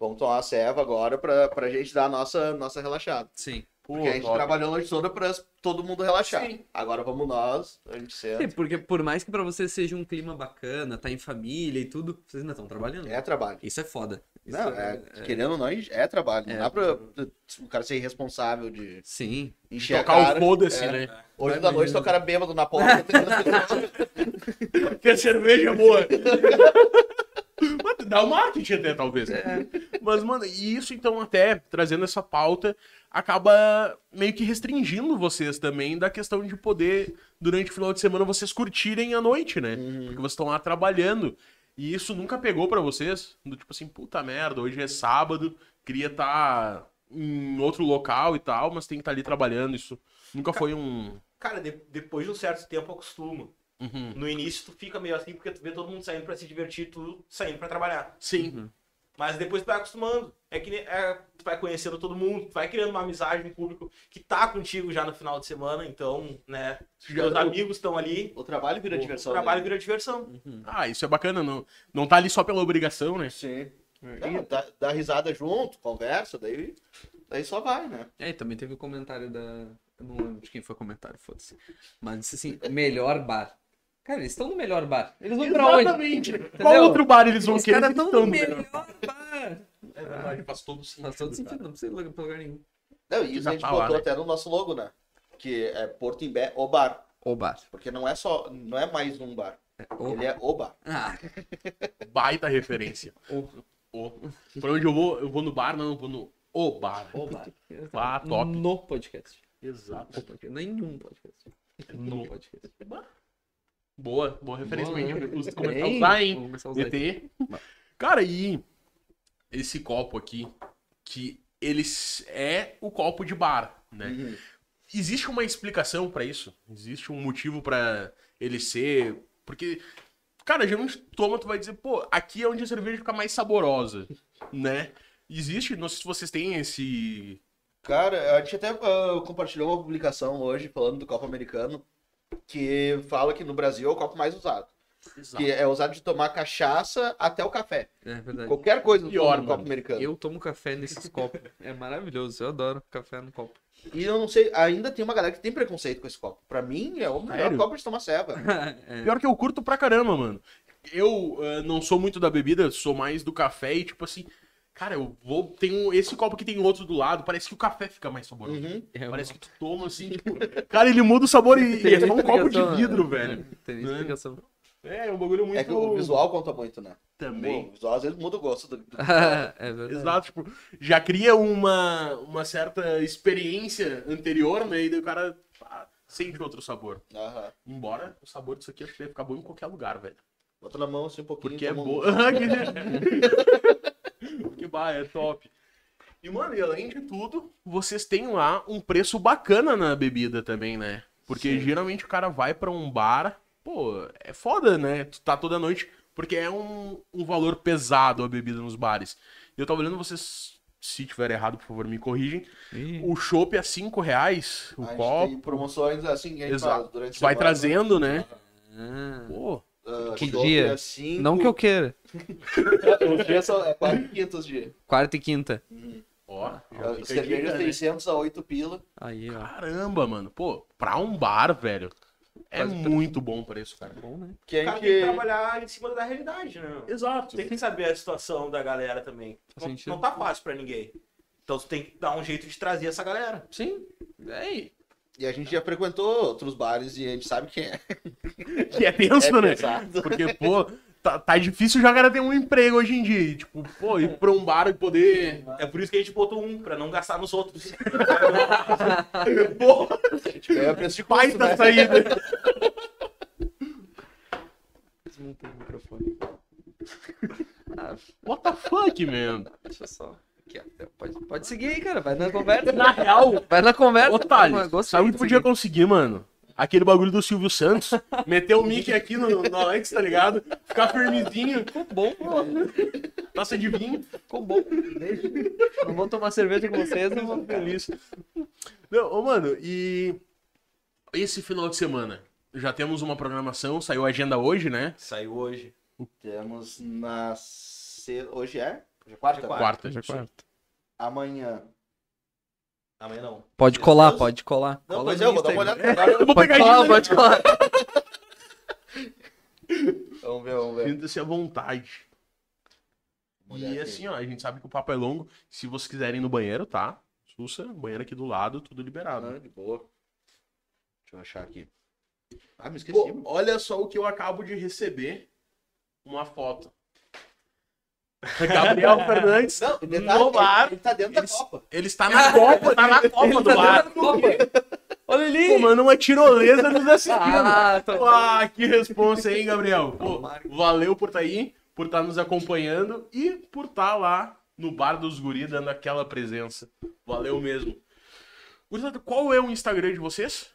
vamos tomar uma ceva agora pra, pra gente dar a nossa, nossa relaxada. Sim. Pô, Porque a gente top. trabalhou a noite toda pra todo mundo relaxar. Sim. Agora vamos nós, a gente Sim, senta. porque por mais que pra vocês seja um clima bacana, tá em família e tudo, vocês ainda estão trabalhando. É trabalho. Isso é foda. Isso Não, é, querendo ou não, é trabalho. Não É. dá pra o cara ser irresponsável de Sim. encher a Tocar o cara. foda-se, É. né? Hoje da noite tá o cara bêbado na porta. Que a cerveja é boa. Mas Dá o marketing até, talvez. Mas, mano, e isso então até, trazendo essa pauta, acaba meio que restringindo vocês também da questão de poder, durante o final de semana, vocês curtirem a noite, né? Porque vocês estão lá trabalhando. E isso nunca pegou pra vocês? Do tipo assim, puta merda, hoje é sábado, queria estar em outro local e tal, mas tem que estar ali trabalhando. Isso nunca foi um. Cara, de- depois de um certo tempo acostuma. Uhum. No início tu fica meio assim porque tu vê todo mundo saindo pra se divertir, tu saindo pra trabalhar. Sim. Mas depois tu vai acostumando. É que é, tu vai conhecendo todo mundo, tu vai criando uma amizade, um público que tá contigo já no final de semana, então, né? Já- Teus amigos estão ali, o trabalho vira o diversão. trabalho né? vira diversão. Ah, isso é bacana. Não, não tá ali só pela obrigação, né? Sim. Não, dá, dá risada junto, conversa, daí, daí só vai, né? É, e também teve o comentário da. Eu não lembro de quem foi o comentário, foda-se. Mas disse assim: melhor bar. Cara, eles estão no melhor bar. Eles vão pra onde? Exatamente. Qual Entendeu? outro bar eles vão Os querer caras que estão no melhor? melhor bar. É verdade, faz todo sentido. Faz todo sentido, não precisa ir pra lugar nenhum. Não, e isso a gente lá, botou né? até no nosso logo, né? Que é Porto Imbé, o bar. O bar. Porque não é só, não é mais um bar. O... Ele é o bar. Ah, Baita referência. o... O. Por onde eu vou, eu vou no bar, não, eu vou no o bar. O bar. Ah, top. No podcast. Exato. Nenhum podcast. No podcast. Boa, boa referência. Boa, pra gente começar a usar, hein? vamos começar a usar ET. Cara, e esse copo aqui, que ele é o copo de bar, né? Uhum. Existe uma explicação pra isso? Existe um motivo pra ele ser. Porque, cara, geralmente tu toma, tu vai dizer, pô, aqui é onde a cerveja fica mais saborosa, né? Existe, não sei se vocês têm esse. Cara, a gente até ah, compartilhou uma publicação hoje falando do copo americano que fala que no Brasil é o copo mais usado. Que é usado de tomar cachaça até o café. É verdade. Qualquer coisa Pior, no mano. copo americano. Eu tomo café nesses copos. É maravilhoso. Eu adoro café no copo. E eu não sei, ainda tem uma galera que tem preconceito com esse copo. Pra mim, é o melhor Sério? copo de tomar ceva. É. Pior que eu curto pra caramba, mano. Eu eh, não sou muito da bebida, sou mais do café e, tipo assim, cara, eu vou. Tem um, esse copo aqui tem outro do lado, parece que o café fica mais saboroso. Uhum. É Parece que tu toma assim, tipo. Cara, ele muda o sabor e, e é só um copo de explicação, vidro, né? velho. Tem Né? explicação. É, é um bagulho muito. É que o visual conta muito, né? Também. O visual às vezes muda o gosto do, do é verdade. Exato, tipo, já cria uma, uma certa experiência anterior, né? E daí o cara ah, sente outro sabor. Aham. Embora o sabor disso aqui acho que deve ficar bom em qualquer lugar, velho. Bota na mão assim um pouquinho. Porque é que bah, é top. E, mano, e além de tudo, vocês têm lá um preço bacana na bebida também, né? Porque geralmente o cara vai pra um bar, pô, é foda, né? Tu tá toda noite, porque é um, um valor pesado a bebida nos bares. Eu tava olhando vocês, se tiver errado, por favor, me corrigem. Ih, O chopp é 5 reais, o A gente copo. tem promoções assim que a gente Exato. faz Vai semana. trazendo, né? ah, Pô, Ah, Que dia? é cinco- Não que eu queira. Os dias são é 4 quintos dias. Quarta e quinta. ó. a Cerveja dica, né? 600 a 8 pila. Aí, ó. Caramba, mano. Pô, pra um bar, velho, é Quase muito bom o preço, cara. Bom, né? Que O a cara tem que trabalhar em cima da realidade, né? Exato. Tem que saber a situação da galera também. Faz Não, não tá fácil pra ninguém. Então você tem que dar um jeito de trazer essa galera. Sim. É. E a gente já frequentou outros bares e a gente sabe que é. Que é tenso, É né? pesado. Porque, pô, tá, tá difícil já cara ter um emprego hoje em dia. E, tipo, pô, ir pra um bar e poder. É por isso que a gente botou um, pra não gastar nos outros. Pô, É preço de custo, né? saída. Desmontei o microfone. Ah, What the fuck, man? deixa só. Aqui, ó. Pode, pode seguir aí, cara. Vai na conversa. Na real, Vai na conversa. ô Thales, sabe o que podia seguir. conseguir, mano? Aquele bagulho do Silvio Santos, meter o mic aqui no, no Alex, tá ligado? Ficar firmezinho, Ficou bom, pô. taça de vinho. Ficou bom. Deixa. Não vou tomar cerveja com vocês, não vou ficar Feliz. Não, ô, mano, e esse final de semana? Já temos uma programação, saiu a agenda hoje, né? Saiu hoje. Temos na. Hoje é? Hoje é quarta? Quarta. Já quarta. Amanhã. Amanhã não. Pode colar, Deus. pode colar. Não, Cola pois é, eu vou dar uma olhada agora. Eu vou Pode pegar colar, pode colar. Vamos ver, vamos ver. Sinta-se à vontade. E aqui. assim, ó, a gente sabe que o papo é longo. Se vocês quiserem ir no banheiro, tá? Sussa, banheiro aqui do lado, tudo liberado. Ah, de boa. Deixa eu achar aqui. Ah, me esqueci. Pô, olha só o que eu acabo de receber. Uma foto. Gabriel Fernandes. Não, o detalhe, no bar. ele, ele tá dentro Eles- da Copa. Ele está na Copa, tá na Copa do bar. Olha ali. Tomando uma tirolesa nos assistindo. Ah, tô... Ah, que responsa, hein, Gabriel? Pô, valeu por estar aí, por estar nos acompanhando e por estar lá no Bar dos Guri dando aquela presença. Valeu mesmo. Gurizada, qual é o Instagram de vocês?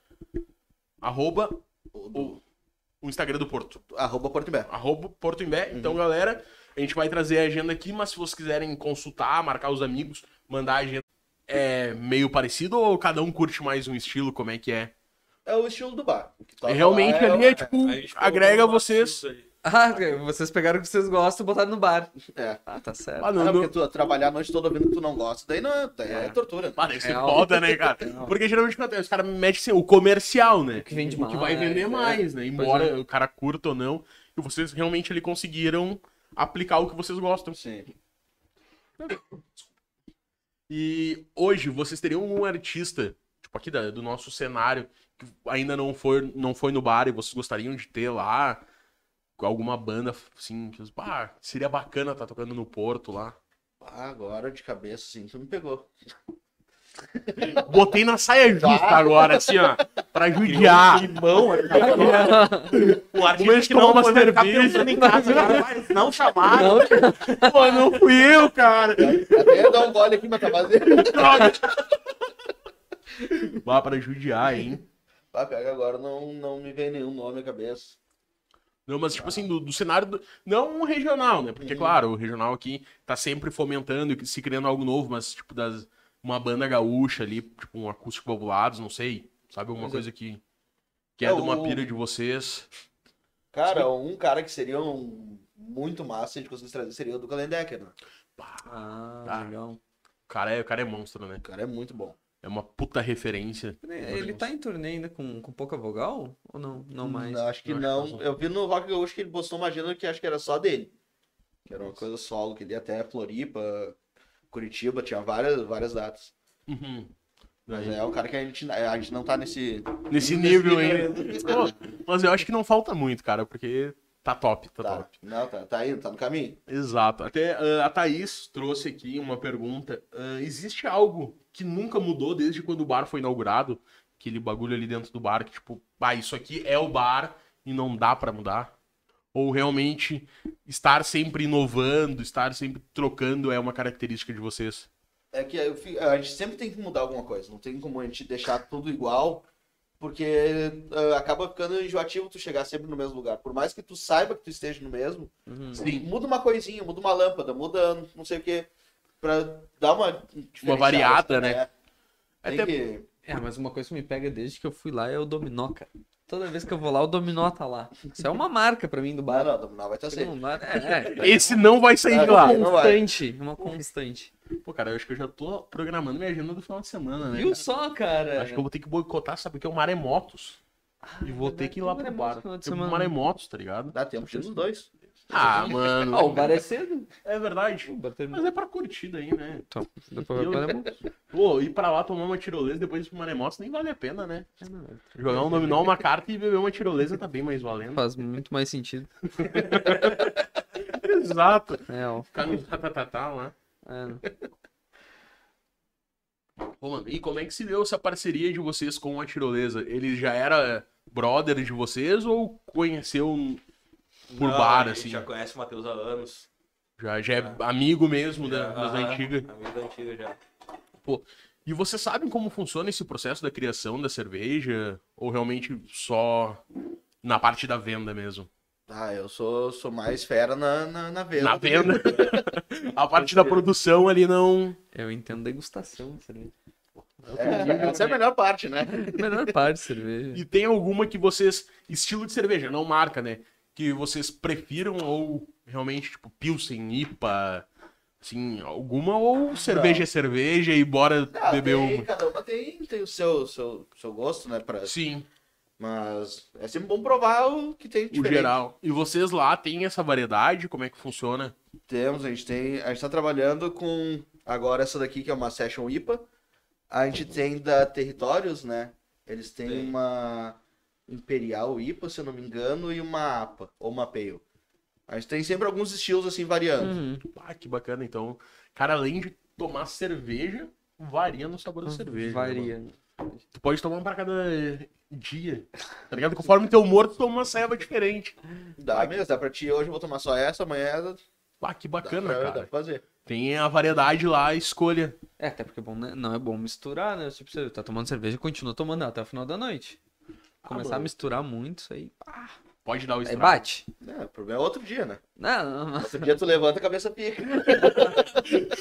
Arroba o, o Instagram do Porto. Arroba Porto Imbé. Arroba Porto Imbé. Então, galera, a gente vai trazer a agenda aqui, mas se vocês quiserem consultar, marcar os amigos, mandar a agenda. É meio parecido ou cada um curte mais um estilo? Como é que é? É o estilo do bar. O Realmente lá ali é tipo, A gente agrega vocês. Ah, vocês pegaram o que vocês gostam e botaram no bar. É. Ah, tá certo. Ah, Ah, não, não, não. porque tu trabalhar a noite toda ouvindo que tu não gosta, daí não é, daí é. É. tortura. né? Mano, isso é Real. foda, né, cara? Porque geralmente os caras metem assim, o comercial, né? que vende O que vai mais, vender é. mais, né? Embora é. o cara curta ou não. E vocês realmente ali conseguiram aplicar o que vocês gostam. Sim. E hoje vocês teriam um artista, tipo aqui da- do nosso cenário, que ainda não foi, não foi no bar e vocês gostariam de ter lá? Alguma banda, assim, que, ah, seria bacana estar tocando no Porto lá. Ah, agora de cabeça, sim, tu me pegou. Botei na saia justa agora, assim, ó. Pra judiar. Limão, o Como artista eles que não foi ficar pensando em casa, cara, mas não chamaram. Pô, não fui eu, cara. Até ia dar um gole aqui, mas tá vazio. Droga. Vá pra judiar, hein? Ah, pega agora, não, não me vem nenhum nome à cabeça. Não, mas tipo assim, do, do cenário. do- não regional, né? Porque, claro, o regional aqui tá sempre fomentando e se criando algo novo, mas, tipo, das, uma banda gaúcha ali, tipo, um acústico valvulados, não sei. Sabe, alguma Mas é- coisa que. Que é É, de uma o- pira de vocês. Cara, um cara que seria um muito massa se a gente conseguisse trazer seria o do Kalendecker, né? Ah, Tá. legal. O cara é, o cara é monstro, né? O cara é muito bom. É uma puta referência. Ele tá em turnê ainda com, com pouca vogal? Ou não? Não mais? Não, acho que Eu acho não. que não. Eu vi no Rock Gaúcho que ele postou uma agenda que acho que era só dele. Que era uma coisa solo, que ele ia até Floripa, Curitiba, tinha várias, várias datas. Uhum. Mas é um cara que a gente, a gente não tá nesse. Nesse nível. Pô, mas eu acho que não falta muito, cara, porque tá top, tá, Tá, top. não, tá, tá indo, tá no caminho. Exato. Até ah, a Thaís trouxe aqui uma pergunta. Ah, existe algo que nunca mudou desde quando o bar foi inaugurado? Aquele bagulho ali dentro do bar que, tipo, ah, isso aqui é o bar e não dá pra mudar? Ou realmente estar sempre inovando, estar sempre trocando é uma característica de vocês? É que eu fi- a gente sempre tem que mudar alguma coisa. Não tem como a gente deixar tudo igual, porque ah, acaba ficando enjoativo tu chegar sempre no mesmo lugar. Por mais que tu saiba que tu esteja no mesmo, Uhum. Sim. muda uma coisinha, muda uma lâmpada, muda não sei o que, pra dar uma diferenciada, variada, né? Tem Até- que... É, mas uma coisa que me pega desde que eu fui lá é o dominó, cara. Toda vez que eu vou lá, o dominó tá lá. Isso é uma marca pra mim do bar. não, não vai estar Chega sempre. bar- É, é. Esse não vai sair Ah, de lá. não Uma vai. constante, uma constante. Pô, cara, eu acho que eu já tô programando minha agenda do final de semana, né? Viu cara? só, cara? Acho que eu vou ter que boicotar, sabe? Porque é o Maremotos. e vou ter que ir lá pro Maremotos bar. o semana. Maremotos, tá ligado? Dá tempo de ir nos dois. Ah, mano. Ah, o bar é cedo. É verdade. Mas é pra curtir daí, né? Então, depois vai para Maremotos. Pô, ir pra lá tomar uma tirolesa depois ir pro Maremotos nem vale a pena, né? É, não, Jogar um dominó, uma carta e beber uma tirolesa tá bem mais valendo. Faz muito mais sentido. Exato. É, ó. Ficar no tatatatá lá. É, não. Pô, mano, e como é que se deu essa parceria de vocês com a tirolesa? Ele já era brother de vocês ou conheceu por Não, bar, a gente assim? já conhece o Matheus há anos. Já, já é amigo mesmo da- das Aham, antigas. Amigo da antiga já. E vocês sabem como funciona esse processo da criação da cerveja? Ou realmente só na parte da venda mesmo? Ah, eu sou, sou mais fera na, na, na venda. Na venda? A parte da produção ali não. Eu entendo degustação de cerveja. É, essa é a melhor parte, né? Melhor parte de cerveja. E tem alguma que vocês. Estilo de cerveja, não marca, né? Que vocês prefiram ou realmente, tipo, Pilsen, IPA. Assim, alguma ou cerveja é cerveja e bora Ah, beber tem- uma? Cada uma tem, tem o seu, seu, seu gosto, né? Pra... Sim, Mas é sempre bom provar o que tem o diferente. geral. E vocês lá têm essa variedade? Como é que funciona? Temos, a gente tem. A gente tá trabalhando com agora essa daqui, que é uma Session IPA. A gente tem da Territórios, né? Eles têm uma Imperial IPA, se eu não me engano, e uma APA, ou uma Pale. A gente tem sempre alguns estilos assim variando. Uhum. Ah, que bacana. Então, cara, além de tomar cerveja, varia no sabor da cerveja. né? Varia. Tu pode tomar um pra cada dia. Tá ligado? Conforme teu humor, tu toma uma ceva diferente. Dá mesmo, dá pra ti hoje eu vou tomar só essa, amanhã dá, Ah, que dá bacana, pra, dá cara. pra fazer. Tem a variedade lá, a escolha. É, até porque é bom, né? não é bom misturar, né? Tipo, você tá tomando cerveja e continua tomando até o final da noite. Começar a mano. misturar muito, isso aí. Pode dar o Aí estrago. bate. É, o problema é outro dia, né? Não, não, não. Outro dia tu levanta a cabeça pica.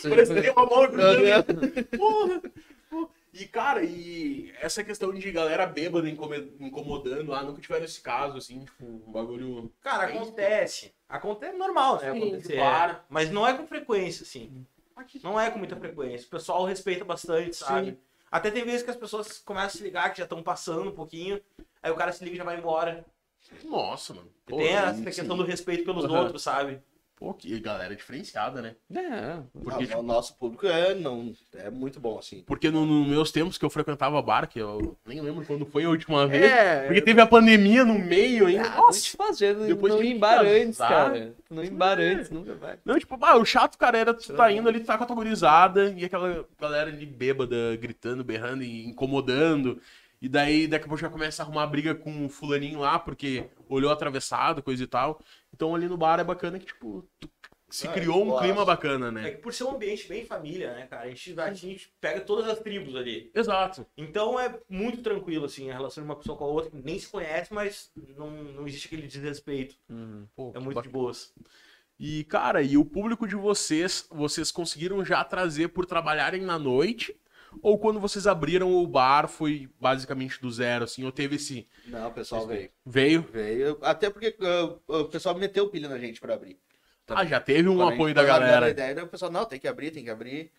Parece uma mão Tá Porra! E, cara, e essa questão de galera bêbada incomodando lá, nunca tiveram esse caso, assim, tipo, um bagulho. Cara, acontece. Acontece normal, né? Sim, Acontecer. claro. Mas não é com frequência, assim. Não é com muita frequência. O pessoal respeita bastante, sabe? Até tem vezes que as pessoas começam a se ligar, que já estão passando um pouquinho. Aí o cara se liga e já vai embora. Nossa, mano. Pô, tem essa sim, questão do respeito pelos Aham. outros, sabe? Pô, que galera diferenciada, né? É, Porque, Ah, tipo, o nosso público é, não, é muito bom, assim. porque no, nos meus tempos que eu frequentava bar, que eu nem lembro quando foi a última vez, É. porque teve a pandemia no meio ainda. Ah, Nossa! já não, depois não em bar antes, cara. Não em bar antes, nunca vai. Não, tipo, ah, o chato, cara, era tu tá indo ali, tu tá com a tua gurizada e aquela galera ali bêbada, gritando, berrando e incomodando. E daí, daqui a pouco já começa a arrumar briga com o fulaninho lá, porque olhou atravessado, coisa e tal. Então ali no bar é bacana que, tipo, se Ah, criou um clima bacana, É né? que por ser um ambiente bem família, né, cara? A gente, a gente pega todas as tribos ali. Exato. Então é muito tranquilo, assim, a relação de uma pessoa com a outra, que nem se conhece, mas não, não existe aquele desrespeito. Uhum. Pô, É muito bacana. de boas. E, cara, e o público de vocês, vocês conseguiram já trazer por trabalharem na noite? Ou quando vocês abriram o bar foi basicamente do zero, assim? Ou teve esse. Não, o pessoal veio. Veio? Veio, até porque ah, o pessoal meteu pilha na gente pra abrir. Ah, já teve um apoio da galera. a ideia, o pessoal, não, tem que abrir, tem que abrir.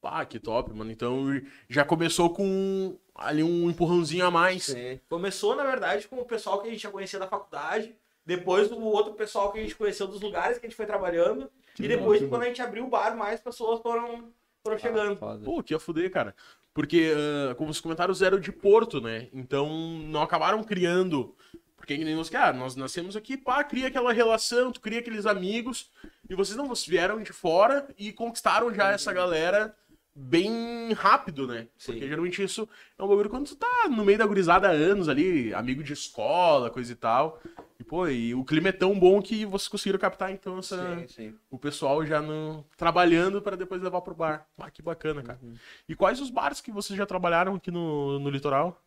Pá, que top, mano. Então já começou com ali um empurrãozinho a mais. Sim. Começou, na verdade, com o pessoal que a gente já conhecia da faculdade, depois o outro pessoal que a gente conheceu dos lugares que a gente foi trabalhando, e depois, quando a gente abriu o bar, mais pessoas foram, foram chegando. Foda. Pô, que ia fuder, cara. Porque, ah, como os comentários eram de Porto, né? Então não acabaram criando. Porque que nem nós, cara, nós nascemos aqui, pá, cria aquela relação, tu cria aqueles amigos. E vocês não, vocês vieram de fora e conquistaram já essa galera bem rápido, né? Sim. Porque geralmente isso é um bagulho quando tu tá no meio da gurizada há anos ali, amigo de escola, coisa e tal. E, pô, e o clima é tão bom que vocês conseguiram captar, então, essa, Sim, sim. o pessoal já no, trabalhando para depois levar pro bar. Ah, que bacana, cara. E quais os bares que vocês já trabalharam aqui no, no litoral?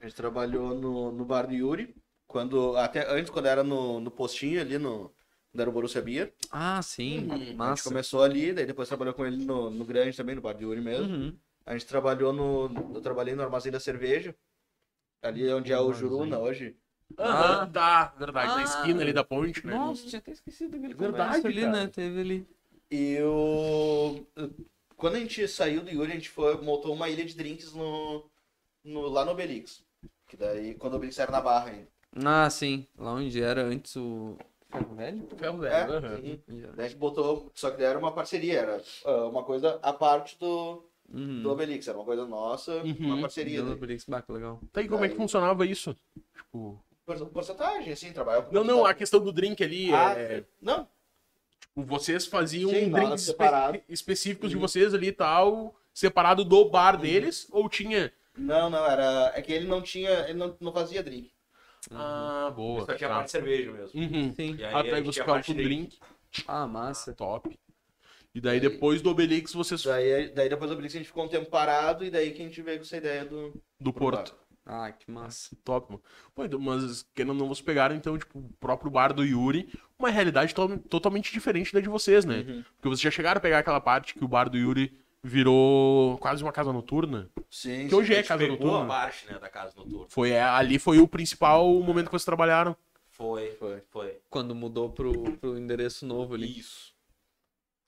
A gente trabalhou no, no bar do Yuri, quando, até antes, quando era no, no postinho ali, no, quando era o Borussia Beer. Ah, sim. A gente Massa. começou ali, daí depois trabalhou com ele no, no grande também, no bar do Yuri mesmo. Uhum. A gente trabalhou no. Eu trabalhei no armazém da cerveja. Ali onde é o. Juruna hoje. Ah, tá, verdade, na Ah. esquina ali da ponte, né? Nossa, tinha até esquecido aquele Verdade, ali, cara. né? Teve ali. E o. Quando a gente saiu do Yuri, a gente foi, montou uma ilha de drinks no, no, lá no Obelix. Que daí, quando o Obelix era na barra ainda. Ah, sim. Lá onde era antes o. Ferro Velho? Ferro É, velho, aham. uhum. Daí a gente botou. Só que daí era uma parceria, era ah, uma coisa à parte do, Uhum. do Obelix. Era uma coisa nossa, Uhum. uma parceria. Daí. Brix, bah, que legal. Tá aí como é que Daí- funcionava isso? Tipo. Por- Porcentagem, assim, trabalhava com Não, não, a questão do drink ali Ah, é. Não, tipo, vocês faziam Sim, drinks espe- específicos de Uhum. vocês ali e tal, separado do bar deles, ou tinha. não, não, era. É que ele não tinha. Ele não, não fazia drink. Ah, boa. Só tinha a tá. parte de cerveja mesmo. Uhum. Sim. E aí, a aí gente você tinha a ficava parte com de drink. Ah, massa. Top. E daí depois do Obelix vocês. Daí, daí depois do Obelix a gente ficou um tempo parado e daí que a gente veio com essa ideia do. Do Porto. Ah, que massa. Top, mano. Pô, então, mas querendo ou não, vocês pegaram, então, tipo, o próprio bar do Yuri, uma realidade to- totalmente diferente da de vocês, né? Uhum. Porque vocês já chegaram a pegar aquela parte que o bar do Yuri virou quase uma casa noturna. Sim. Que hoje A é casa pegou a noturna. parte, né, da casa noturna. Foi, é, ali foi o principal momento que vocês trabalharam. Foi, Foi. foi. Quando mudou pro, pro endereço novo ali. Isso.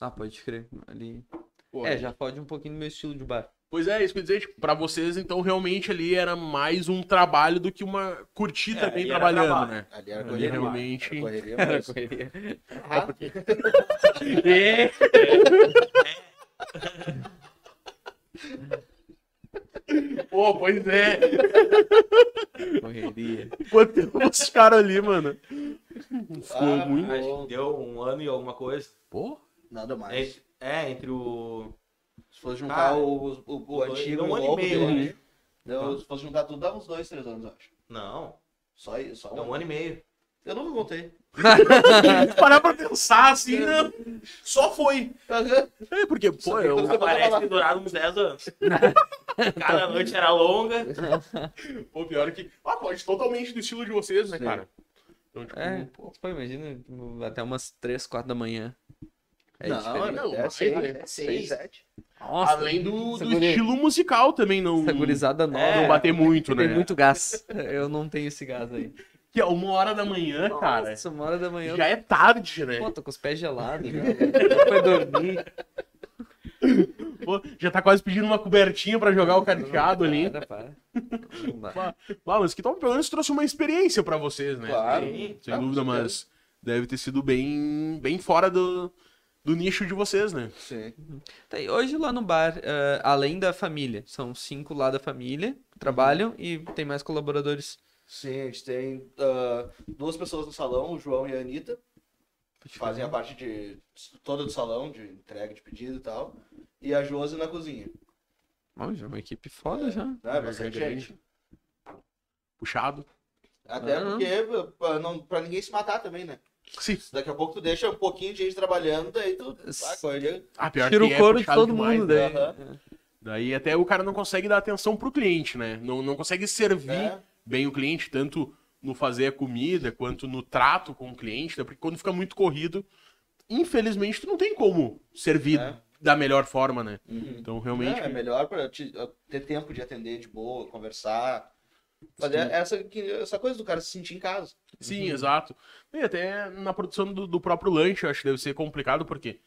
Ah, pode crer. Ali. Pô, É, já pode um pouquinho do meu estilo de bar. Pois é, isso que eu ia dizer, tipo, pra vocês, então, realmente ali era mais um trabalho do que uma curtir É, também trabalhando, né? Ali era Ali correria. realmente. Era correria Era mesmo. correria. Pô, pois é. Correria. Quanto tempo vocês ficaram ali, mano? Ficou Ah, muito. Acho que deu um ano e alguma coisa. Pô, Nada mais. Entre- é, entre o. Se fosse juntar Cara, o, o, o antigo e um o ano e novo, meio, né? deu- se fosse juntar tudo, dava uns dois, três anos, eu acho. Não, Só, isso, só um um. ano e meio. Eu nunca contei. parar pra pensar assim, né? só foi. É, porque, pô, eu, Parece que duraram uns 10 anos. Cada noite era longa. pô, pior que. Ah, pode totalmente do estilo de vocês, né, Sim. cara? Então, tipo, É, pô, imagina, até umas 3, 4 da manhã. É não, diferente. não, é mas seis, é é seis, sete. Nossa, além do, do estilo musical também, não, Essa gurizada nova. É, não bater muito, tem né? muito gás. Eu não tenho esse gás aí. Que é uma hora da manhã, cara. Nossa, uma hora da manhã. Já é tarde, né? Pô, tô com os pés gelados. Não foi dormir. Pô, já tá quase pedindo uma cobertinha pra jogar o carteado ali. Para, para. Mas que tal, pelo menos trouxe uma experiência pra vocês, né? Claro. Sem com dúvida, mas deve ter sido bem, bem fora do, do nicho de vocês, né? Sim. Tá, e hoje lá no bar, eh, além da família, são cinco lá da família que trabalham e tem mais colaboradores. Sim, a gente tem ah, duas pessoas no salão, o João e a Anitta, que fazem a parte de toda do salão, de entrega de pedido e tal. E a Josi na cozinha. Bom, já é uma equipe foda já. É, bastante gente. Puxado. Até Ah. porque, pra, não, pra ninguém se matar também, né? Sim. Daqui a pouco tu deixa um pouquinho de gente trabalhando, daí tu. Ah, corre. Ah, pior Tira que o é couro de puxado todo demais, mundo né? daí. Aham. Daí até o cara não consegue dar atenção pro cliente, né? Não, não consegue servir É. bem o cliente, tanto no fazer a comida quanto no trato com o cliente, né? porque quando fica muito corrido, infelizmente tu não tem como servir É. da melhor forma, né? Uhum. Então realmente. É, é melhor pra te- ter tempo de atender de boa, conversar. Fazer essa, essa coisa do cara se sentir em casa. Sim, exato. E até na produção do, do próprio lanche, eu acho que deve ser complicado, porque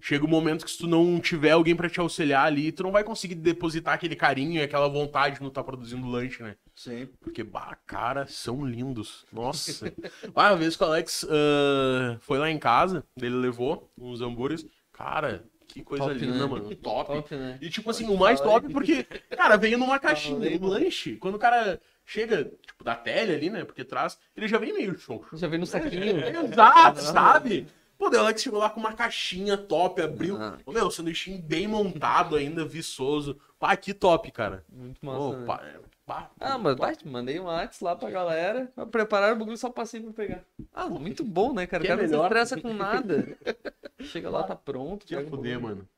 chega um momento que se tu não tiver alguém pra te auxiliar ali, tu não vai conseguir depositar aquele carinho e aquela vontade no tá produzindo lanche, né? Sim. Porque, bah, cara, são lindos. Nossa. ah, uma vez que o Alex ah, foi lá em casa, ele levou uns hambúrgueres. Cara, que coisa Top, linda, né? mano. Top. Top, né? E, tipo assim, o mais top porque, cara, veio numa caixinha, um lanche. Quando o cara chega, tipo, da tele ali, né, porque traz, ele já vem meio show. Já veio no saquinho. Exato, sabe? Pô, o Alex chegou lá com uma caixinha top, abriu. Ah. Ô, meu, sanduichinho bem montado ainda, viçoso. Pá, que top, cara. Muito massa. Ô, né? pá, é- pá, Ah, mas vai, mandei um WhatsApp lá pra galera. pra Preparar o bagulho só passei pra pegar. Ah, muito bom, né, cara? O Que é cara não se estressa com nada. Chega lá, tá pronto. Que o fuder, mano.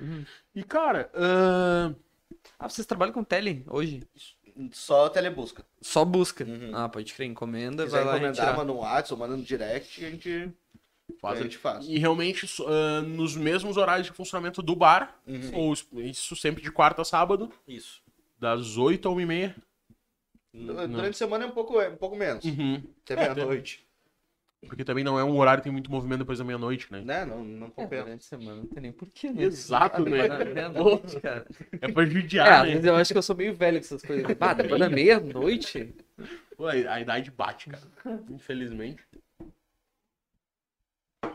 Uhum. E, cara, ahn, Ah, vocês trabalham com tele hoje? Só telebusca. Só busca. Uhum. Ah, pode crer, encomenda, Se vai quiser lá encomendar, retirar. manda um WhatsApp ou manda no direct, a gente, faz a gente faz. E realmente, so- ahn, nos mesmos horários de funcionamento do bar, Uhum. ou isso- sempre de quarta a sábado, Isso. das 8 a 1 e meia. Durante a semana é um pouco, é um pouco menos. Uhum. Até É, meia-noite. Porque também não é um horário que tem muito movimento depois da meia-noite, né? Né? Não, não É, compensa. durante a semana não tem nem porquê, né? Exato, né? Ah, Meia-noite, cara. É pra É, judiar, às né? eu acho que eu sou meio velho com essas coisas. Ah, depois da meia-noite? Pô, a, idade bate, cara. Infelizmente.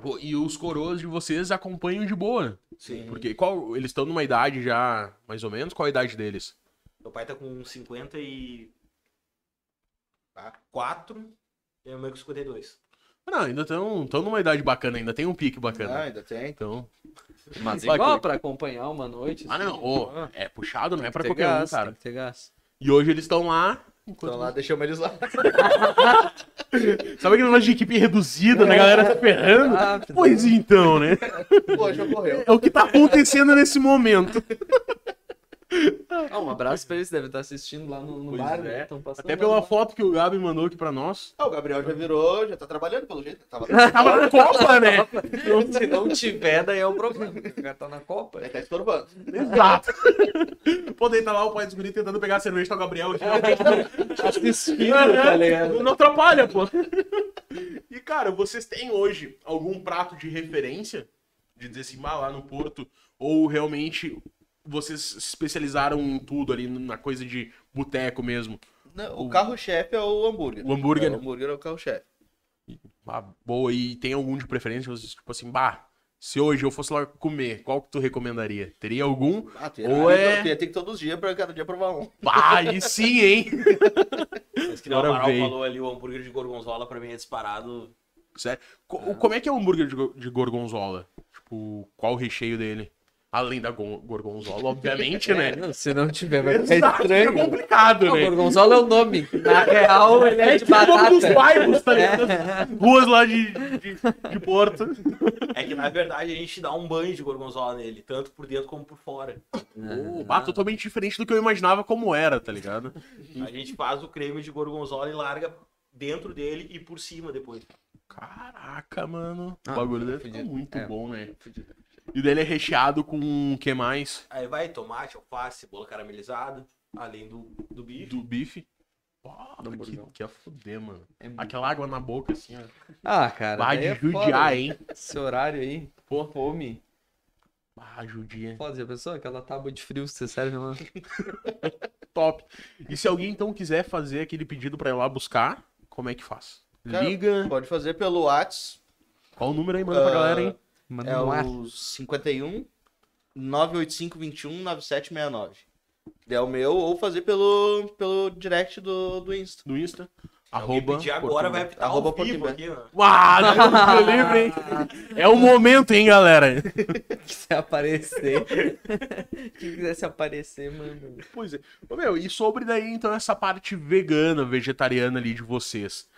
Pô, e os coroas de vocês acompanham de boa. Sim. Porque qual, eles estão numa idade já, mais ou menos, qual a idade deles? Meu pai tá com 54 Tá. e a minha mãe com 52. Não, ainda estão numa idade bacana, ainda tem um pique Ah, bacana. ainda tem. Então. Mas igual Kurt. pra acompanhar uma noite. Ah, assim, não, pô, é puxado, não é pra qualquer gás, um, cara. Tem que ter gás. E hoje eles estão lá. Então lá, deixamos eles lá. Sabe aquele negócio de equipe reduzida, da galera se ferrando? Ah, Pois então, né? Pô, já correu. É o que tá acontecendo nesse momento. Ah, um abraço pra eles, devem estar assistindo lá no, no bar. é. né? Até lá pela no- foto que o Gabi mandou aqui pra nós. Ah, o Gabriel já virou, já tá trabalhando pelo jeito. Tava Tava na Copa, né? Se não tiver, daí é um problema. O cara tá na Copa. Ele tá estorbando. Exato. Pô, daí tá lá o pai dos guris tentando pegar a cerveja, tá o Gabriel aqui. Assistindo, tá ligado? Não atrapalha, pô. E, cara, vocês têm hoje algum prato de referência? De dizer assim, lá no Porto? Ou realmente vocês se especializaram em tudo ali, na coisa de boteco mesmo? Não, o carro-chefe é o hambúrguer. O hambúrguer, É, né? o hambúrguer é o carro-chefe. Ah, boa, e tem algum de preferência? Vocês, tipo assim, bah, se hoje eu fosse lá comer, qual que tu recomendaria? Teria algum? Ah, tem, Ou é- tem, tem que todos os dias pra cada dia provar um. Bah, aí sim, hein? Mas que nem o Amaral falou ali, o hambúrguer de gorgonzola pra mim é disparado. Sério. Co- Como é que é o hambúrguer de, go- de gorgonzola? Tipo, qual o recheio dele? Além da gon- gorgonzola, obviamente, né? Não, se não tiver, vai ficar Exato, é estranho. complicado, Não, né? gorgonzola é o nome. Na real, ele é, É de tipo o nome dos batata. bairros, tá ligado? Ruas lá de, de, de Porto. É que na verdade a gente dá um banho de gorgonzola nele, tanto por dentro como por fora. Oh, bah, totalmente diferente do que eu imaginava como era, tá ligado? A gente faz o creme de gorgonzola e larga dentro dele e por cima depois. Caraca, mano. O Ah, bagulho deve ficar muito É. bom, né? E dele é recheado com o que mais? Aí vai tomate, alface, cebola caramelizada, além do, do bife. Do bife. Do que, que a fuder, mano. É muito- Aquela água na boca, assim, ó. Ah, cara. Vai de é judiar, foda. hein? Esse horário aí, pô, fome. Ah, judia. Foda, já pensou? Aquela tábua de frio que você serve lá. Top. E se alguém então quiser fazer aquele pedido pra ir lá buscar, como é que faz? Cara, Liga. Pode fazer pelo Whats Qual o número aí, manda pra Ah, galera, hein? Manda É no ar. o 51 985 21 9769. É o meu, ou fazer pelo, pelo direct do, do Insta. No Insta. Arroba. pedir agora vai apitar Arroba ao vivo aqui, né? Ah, Deus livre, hein? É o momento, hein, galera? quiser aparecer. Quem quiser se aparecer, mano. Pois é. Ô, meu, e sobre daí, então, essa parte vegana, vegetariana ali de vocês?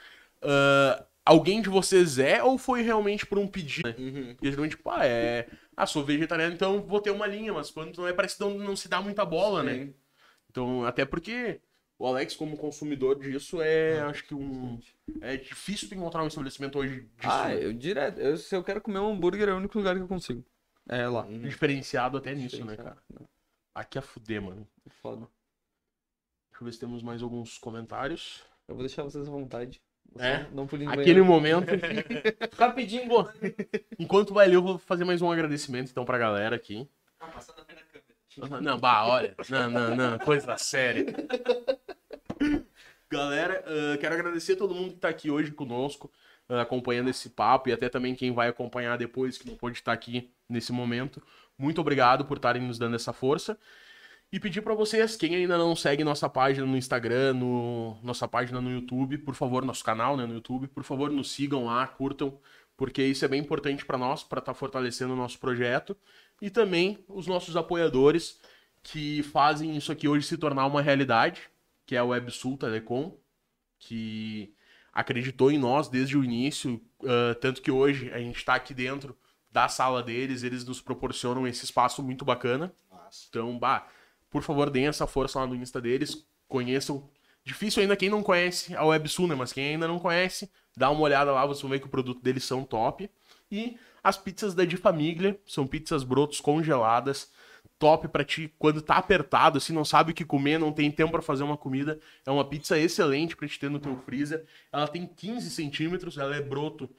Ah, alguém de vocês é ou foi realmente por um pedido? Né? Uhum. Geralmente, tipo, ah, é. Ah, sou vegetariano, então vou ter uma linha, mas quando não é, parece que não, não se dá muita bola, né? Sim. Então, até porque o Alex, como consumidor disso, é, acho que um. É difícil encontrar um estabelecimento hoje disso. Ah, né? eu direto. Eu, se eu quero comer um hambúrguer, é o único lugar que eu consigo. É lá. Diferenciado até nisso, né, Diferenciado. cara? Aqui a fuder, mano. Foda. Deixa eu ver se temos mais alguns comentários. Eu vou deixar vocês à vontade. É? Não Aquele banheiro. momento. Rapidinho, pô. Enquanto vai ler, eu vou fazer mais um agradecimento então pra galera aqui. Não, bah, olha. Não, não, não. Coisa séria. Galera, ah, quero agradecer a todo mundo que tá aqui hoje conosco, ah, acompanhando esse papo e até também quem vai acompanhar depois, que não pôde estar aqui nesse momento. Muito obrigado por estarem nos dando essa força. E pedir pra vocês, quem ainda não segue nossa página no Instagram, no, nossa página no YouTube, por favor, nosso canal né, no YouTube, por favor, nos sigam lá, curtam, porque isso é bem importante pra nós, pra estar fortalecendo o nosso projeto. E também os nossos apoiadores, que fazem isso aqui hoje se tornar uma realidade, que é a WebSul Telecom, que acreditou em nós desde o início, ah, tanto que hoje a gente está aqui dentro da sala deles, eles nos proporcionam esse espaço muito bacana. Então, bah, por favor, deem essa força lá no Insta deles, conheçam. Difícil ainda quem não conhece a WebSul, né? Mas quem ainda não conhece, dá uma olhada lá, vocês vão ver que o produto deles são top. E as pizzas da Di Família, são pizzas brotos congeladas, top pra ti quando tá apertado, assim, não sabe o que comer, não tem tempo pra fazer uma comida. É uma pizza excelente pra te ter no teu freezer. Ela tem 15 centímetros, ela é broto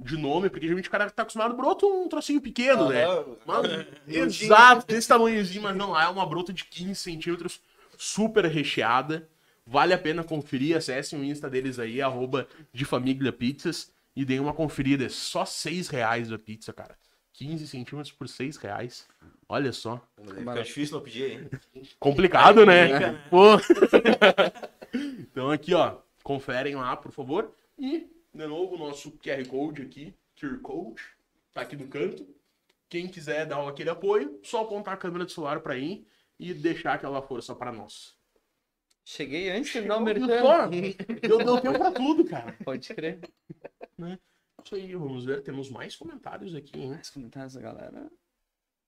de nome, porque geralmente o cara tá acostumado broto um trocinho pequeno, né? Aham. Mano, exato, desse tamanhozinho, mas não, lá é uma brota de 15 centímetros, super recheada. Vale a pena conferir, acessem o Insta deles aí, arroba de família pizzas, e deem uma conferida. É só 6 reais a pizza, cara. 15 centímetros por 6 reais. Olha só. Fica difícil não pedir, hein? Complicado, né? Complica, né? Pô. então aqui, ó, conferem lá, por favor. E, de novo, o nosso QR Code aqui, QR Code, tá aqui no canto. Quem quiser dar aquele apoio, só apontar a câmera do celular pra ir e deixar aquela força pra nós. Cheguei antes não só? Eu deu tempo pra tudo, cara. Pode crer. Isso aí, vamos ver. Temos mais comentários aqui, hein? Os comentários da galera.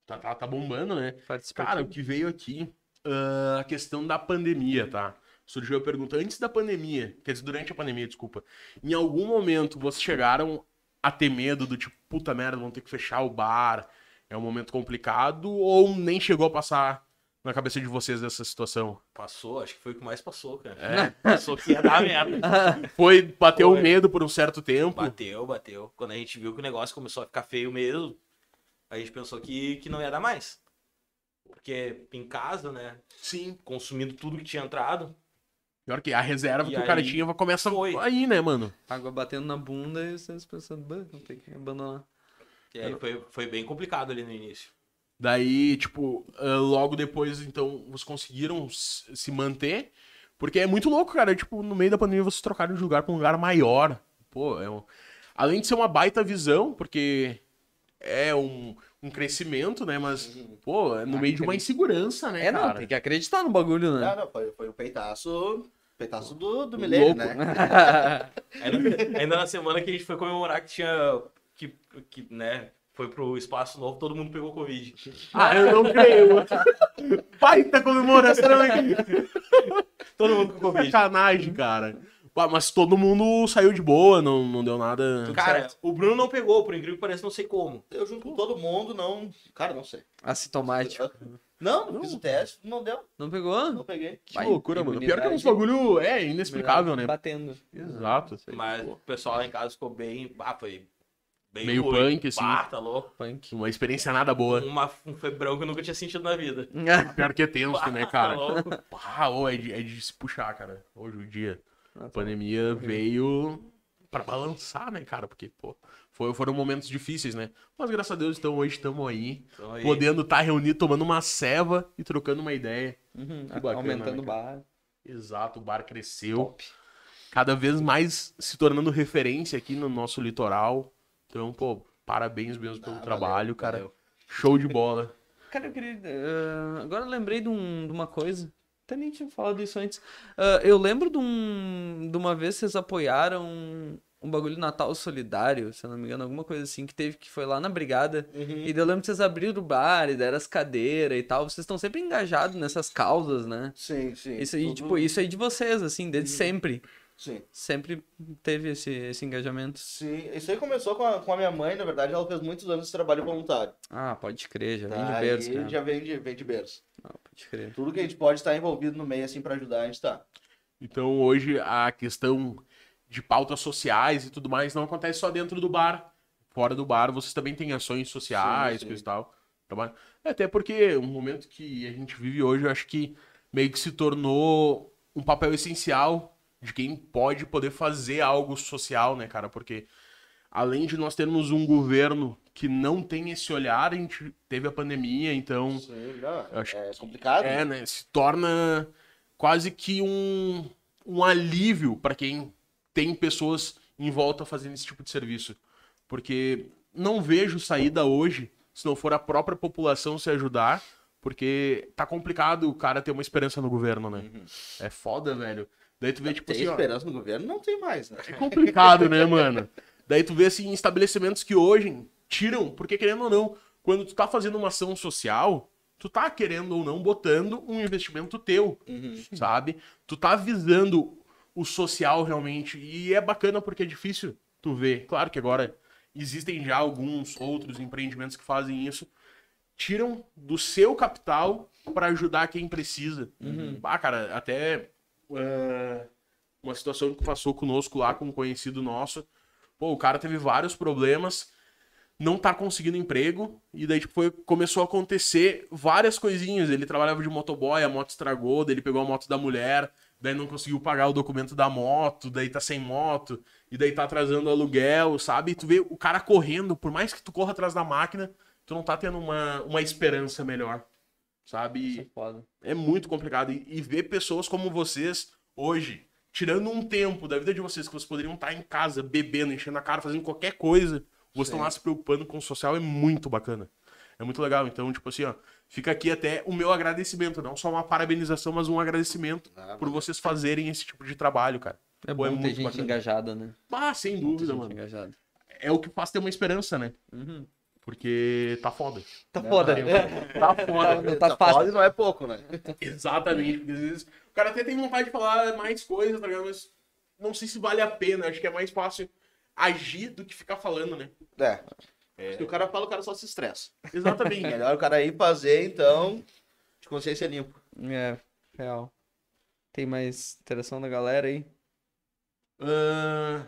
Tá, tá, tá bombando, né? Cara, o que veio aqui, ah, a questão da pandemia, tá? Surgiu a pergunta, antes da pandemia, quer dizer, durante a pandemia, desculpa, em algum momento vocês chegaram a ter medo do tipo, puta merda, vão ter que fechar o bar, é um momento complicado, ou nem chegou a passar na cabeça de vocês essa situação? Passou, acho que foi o que mais passou, cara. É. Passou que ia dar merda. Foi, bateu o medo por um certo tempo. Bateu, bateu. Quando a gente viu que o negócio começou a ficar feio mesmo, a gente pensou que, que não ia dar mais. Porque em casa, né, Sim. consumindo tudo que tinha entrado, Pior que a reserva E que o cara aí, tinha começa foi. aí, né, mano? Água batendo na bunda e vocês pensando, "Bah, vou ter que abandonar. e aí foi, foi bem complicado ali no início. Daí, tipo, ah, logo depois, então, vocês conseguiram se manter. Porque é muito louco, cara. Tipo, no meio da pandemia vocês trocaram de lugar pra um lugar maior. Pô, é um... Além de ser uma baita visão, porque é um, um crescimento, né? Mas, pô, é no meio de uma insegurança, né, É, não, cara? tem que acreditar no bagulho, né? Ah, não, foi, foi o peitaço, peitaço do, do milênio, Louco. né? Ainda, ainda na semana que a gente foi comemorar que tinha. Que, que, né, foi pro espaço novo, todo mundo pegou Covid. Ah, eu não creio. baita comemoração aqui. Todo mundo com Covid. Sacanagem, cara. Mas todo mundo saiu de boa, não, não deu nada. Cara, o Bruno não pegou, por incrível que pareça, não sei como. Eu junto com todo mundo, não. Cara, não sei. Assintomático. Não, não fiz o teste, não deu, Não pegou? não peguei. Que Vai, loucura, mano. Pior que é uns bagulho é inexplicável, né? Batendo. Exato. Mas o pessoal lá em casa ficou bem. Ah, foi. Bem Meio ruim. punk, assim. Ah, tá louco. Punk. Uma experiência nada boa. Uma, um febrão que eu nunca tinha sentido na vida. Pior que é tenso, né, Tá cara? louco. Pá, ô, é, de, é de se puxar, cara. Hoje o dia. A Nossa, pandemia veio pra balançar, né, cara? Porque, pô, foi, foram momentos difíceis, né? Mas graças a Deus, então hoje estamos aí, aí, podendo estar reunido, tomando uma ceva e trocando uma ideia. uhum, bacana, aumentando né, o bar. Exato, o bar cresceu. Top. cada vez mais se tornando referência aqui no nosso litoral. Então, pô, parabéns mesmo pelo Ah, trabalho, valeu, cara. valeu. Show de bola. Cara, eu queria. eh, agora eu lembrei de, um- de uma coisa. Até nem tinha falado isso antes. Ah, eu lembro de, um, de uma vez vocês apoiaram um, um bagulho Natal Solidário, se eu não me engano, alguma coisa assim, que teve que foi lá na Brigada. E daí eu lembro que vocês abriram o bar e deram as cadeiras e tal. Vocês estão sempre engajados nessas causas, né? Sim, sim. Isso Tudo- tipo, isso aí de vocês, assim, desde sempre. Sim. Sempre teve esse, esse engajamento. Sim, isso aí começou com a, com a minha mãe, na verdade, ela fez muitos anos de trabalho voluntário. Ah, pode crer, já vem Tá? de berço, E cara. já vem de, vem de berço. Ah, pode crer. Tudo que a gente pode estar envolvido no meio, assim, pra ajudar, a gente tá. Então, hoje, a questão de pautas sociais e tudo mais não acontece só dentro do bar. Fora do bar, vocês também têm ações sociais, Sim, sim. coisa e tal. Trabalho. Até porque o momento que a gente vive hoje, eu acho que meio que se tornou um papel essencial de quem pode poder fazer algo social, né, cara? Porque além de nós termos um governo que não tem esse olhar, a gente teve a pandemia, então Sim. Eu acho É complicado. é, né? Se torna quase que um, um alívio para quem tem pessoas em volta fazendo esse tipo de serviço. Porque não vejo saída hoje se não for a própria população se ajudar, porque tá complicado o cara ter uma esperança no governo, né? É foda, velho. Daí tu vê, tipo Tem assim, ó, esperança no governo? Não tem mais, né? é complicado, né, mano? Daí tu vê assim, estabelecimentos que hoje tiram, porque querendo ou não, quando tu tá fazendo uma ação social, tu tá querendo ou não botando um investimento teu, sabe? Tu tá visando o social realmente e é bacana porque é difícil tu ver. Claro que agora existem já alguns outros empreendimentos que fazem isso, tiram do seu capital para ajudar quem precisa. Ah, cara, até ah, uma situação que passou conosco lá com um conhecido nosso. Pô, o cara teve vários problemas, não tá conseguindo emprego, e daí tipo, foi, começou a acontecer várias coisinhas. Ele trabalhava de motoboy, a moto estragou, daí ele pegou a moto da mulher, daí não conseguiu pagar o documento da moto, daí tá sem moto, e daí tá atrasando aluguel, sabe? E tu vê o cara correndo, por mais que tu corra atrás da máquina, tu não tá tendo uma, uma esperança melhor, sabe? É é muito complicado. E, e ver pessoas como vocês hoje, tirando um tempo da vida de vocês, que vocês poderiam estar em casa, bebendo, enchendo a cara, fazendo qualquer coisa, vocês estão lá se preocupando com o social, é muito bacana. É muito legal. Então, tipo assim, ó, fica aqui até o meu agradecimento, não só uma parabenização, mas um agradecimento Ah, por vocês fazerem esse tipo de trabalho, cara. É Pô, bom é ter muito gente bacana. engajada, né? Ah, sem dúvida, mano. engajada. É o que faz ter uma esperança, né? Uhum. Porque tá foda. Tá foda. Tá foda. Não tá fácil. Pode, não é pouco, né? Exatamente, porque às vezes o cara até tem vontade de falar mais coisas, tá ligado? Mas não sei se vale a pena. Acho que é mais fácil agir do que ficar falando, né? É. Se o cara fala, o cara só se estressa. Exatamente. Melhor o cara ir fazer, então, de consciência limpa. É, real. Tem mais interação da galera aí? Ah,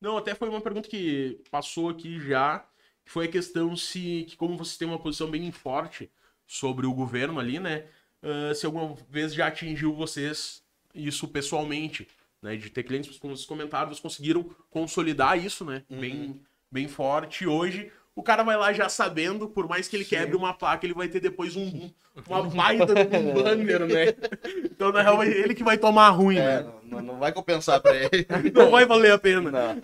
não, até foi uma pergunta que passou aqui já, foi a questão se, que como vocês têm uma posição bem forte sobre o governo ali, né? ah, se alguma vez já atingiu vocês isso pessoalmente, né? De ter clientes, como vocês comentaram, vocês conseguiram consolidar isso, né? Bem, bem forte. Hoje o cara vai lá já sabendo, por mais que ele quebre uma placa, ele vai ter depois um, uma baita de um banner, né? Então, na real, é ele que vai tomar ruim, É, né? não, não vai compensar pra ele. Não vai valer a pena. Não.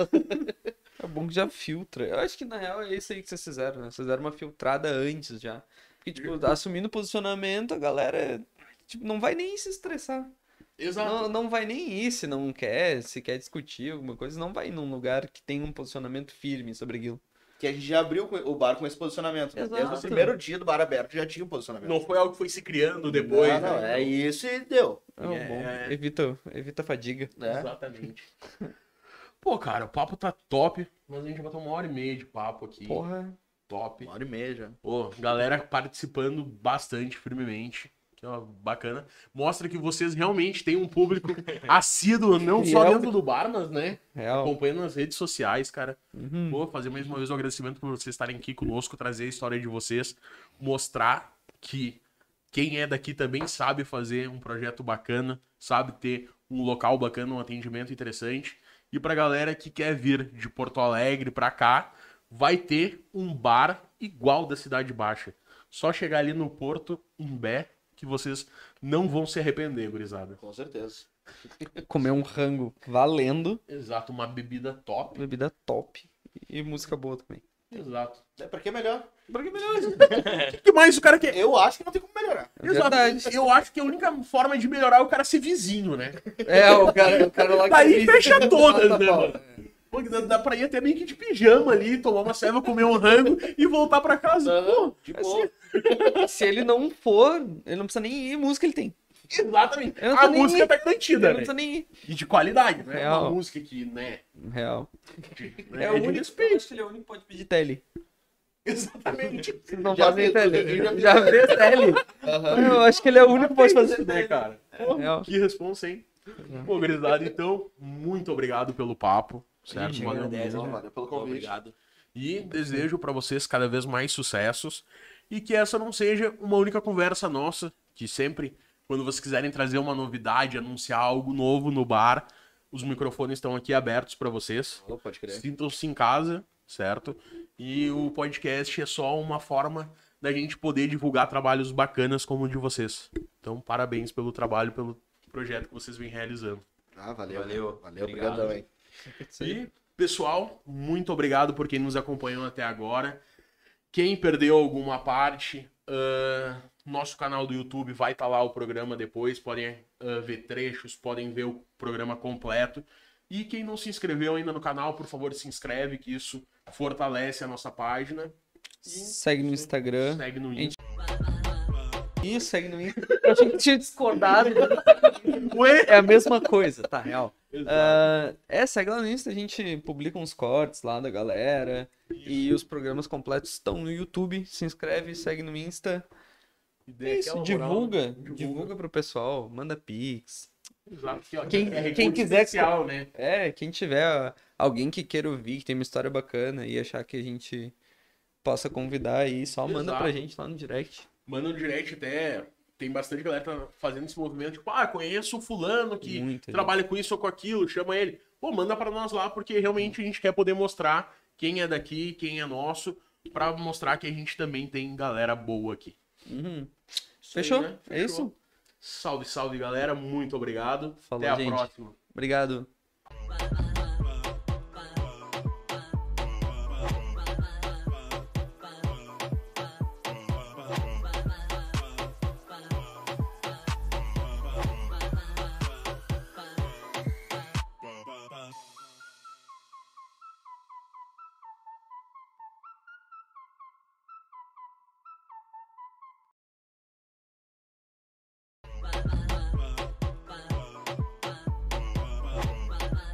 É bom que já filtra. Eu acho que na real é isso aí que vocês fizeram, né? Vocês fizeram uma filtrada antes já. Porque, tipo, assumindo posicionamento, a galera tipo, não vai nem se estressar. Exato. Não, não vai nem ir se não quer, se quer discutir alguma coisa, não vai num lugar que tem um posicionamento firme sobre aquilo. Que a gente já abriu o bar com esse posicionamento. né? Desde o Exato. primeiro dia do bar aberto já tinha um posicionamento. Não foi algo que foi se criando depois. não, não, né? é isso e deu. É, É. bom. Evita, evita a fadiga. Né? Exatamente. Pô, cara, o papo tá top, mas a gente vai ter uma hora e meia de papo aqui. Porra. Top. Uma hora e meia já. Pô, galera participando bastante firmemente. Que é bacana. Mostra que vocês realmente têm um público assíduo, não só Fiel. dentro do bar, mas, né? Real. Acompanhando nas redes sociais, cara. Uhum. Pô, fazer mais uma vez um agradecimento por vocês estarem aqui conosco, trazer a história de vocês, mostrar que quem é daqui também sabe fazer um projeto bacana, sabe ter um local bacana, um atendimento interessante. E pra galera que quer vir de Porto Alegre pra cá, vai ter um bar igual da Cidade Baixa. Só chegar ali no Porto Imbé que vocês não vão se arrepender, gurizada. Com certeza. Comer um rango valendo, Exato, uma bebida top. bebida top e música boa também. Exato. É pra que melhor? Porque beleza. O que mais o cara quer? Eu acho que não tem como melhorar. É verdade. Eu acho que a única forma de melhorar é o cara ser vizinho, né? É, o cara, o cara lá que Daí fecha todas, né, mano? Pô, dá, dá pra ir até meio que de pijama ali, tomar uma ceva, comer um rango e voltar pra casa. Pô, De boa. Se ele não for, ele não precisa nem ir, música ele tem. Exatamente. A nem música aí. tá garantida, não né? nem. E de qualidade, né? Real. Uma música que, né? Real. É, né, o único, respeito. eu acho que ele é o único que pode pedir tele. Exatamente. Vocês não Já fazem tele. já vê tele. Eu acho que ele é o único que pode fazer né, tele. cara? Pô, Real. que responsa, hein? Pô, gurizada, então, muito obrigado pelo papo. Certo? gente Valeu agradece, muito. Não, valeu pelo convite. Obrigado. E desejo pra vocês cada vez mais sucessos e que essa não seja uma única conversa nossa, que sempre, quando vocês quiserem trazer uma novidade, anunciar algo novo no bar, os microfones estão aqui abertos pra vocês. Oh, pode crer. Sintam-se em casa, certo? E o podcast é só uma forma da gente poder divulgar trabalhos bacanas como o de vocês. Então, parabéns pelo trabalho, pelo projeto que vocês vêm realizando. Ah, valeu. Valeu. Valeu, Obrigado. obrigadão, hein? E, pessoal, muito obrigado por quem nos acompanhou até agora. Quem perdeu alguma parte, ah, nosso canal do YouTube vai estar lá o programa depois. Podem ah, ver trechos, podem ver o programa completo. E quem não se inscreveu ainda no canal, por favor, se inscreve, que isso fortalece a nossa página. Segue no Instagram. Segue no Gente, E segue no Insta. Eu achei que tinha discordado. Ué? É a mesma coisa, tá? Real. Exato. Ah, é, segue lá no Insta, a gente publica uns cortes lá da galera. E os programas completos estão no YouTube. Se inscreve, segue no Insta. E É isso, divulga, moral, né? divulga. pro pessoal, manda pix. Exato. ó, Quem- é quem quiser especial, né? É, quem tiver alguém que queira ouvir, que tem uma história bacana e achar que a gente possa convidar aí, só manda pra Exato. gente lá no direct. Manda no direct até. Tem bastante galera que tá fazendo esse movimento, tipo, ah, conheço o fulano que Muita trabalha com isso ou com aquilo, chama ele. Pô, manda pra nós lá, porque realmente a gente quer poder mostrar quem é daqui, quem é nosso, pra mostrar que a gente também tem galera boa aqui. Uhum. Isso aí, Fechou? né? É isso? Salve, salve, galera. Muito obrigado. Falou, Até a gente. próxima. Obrigado.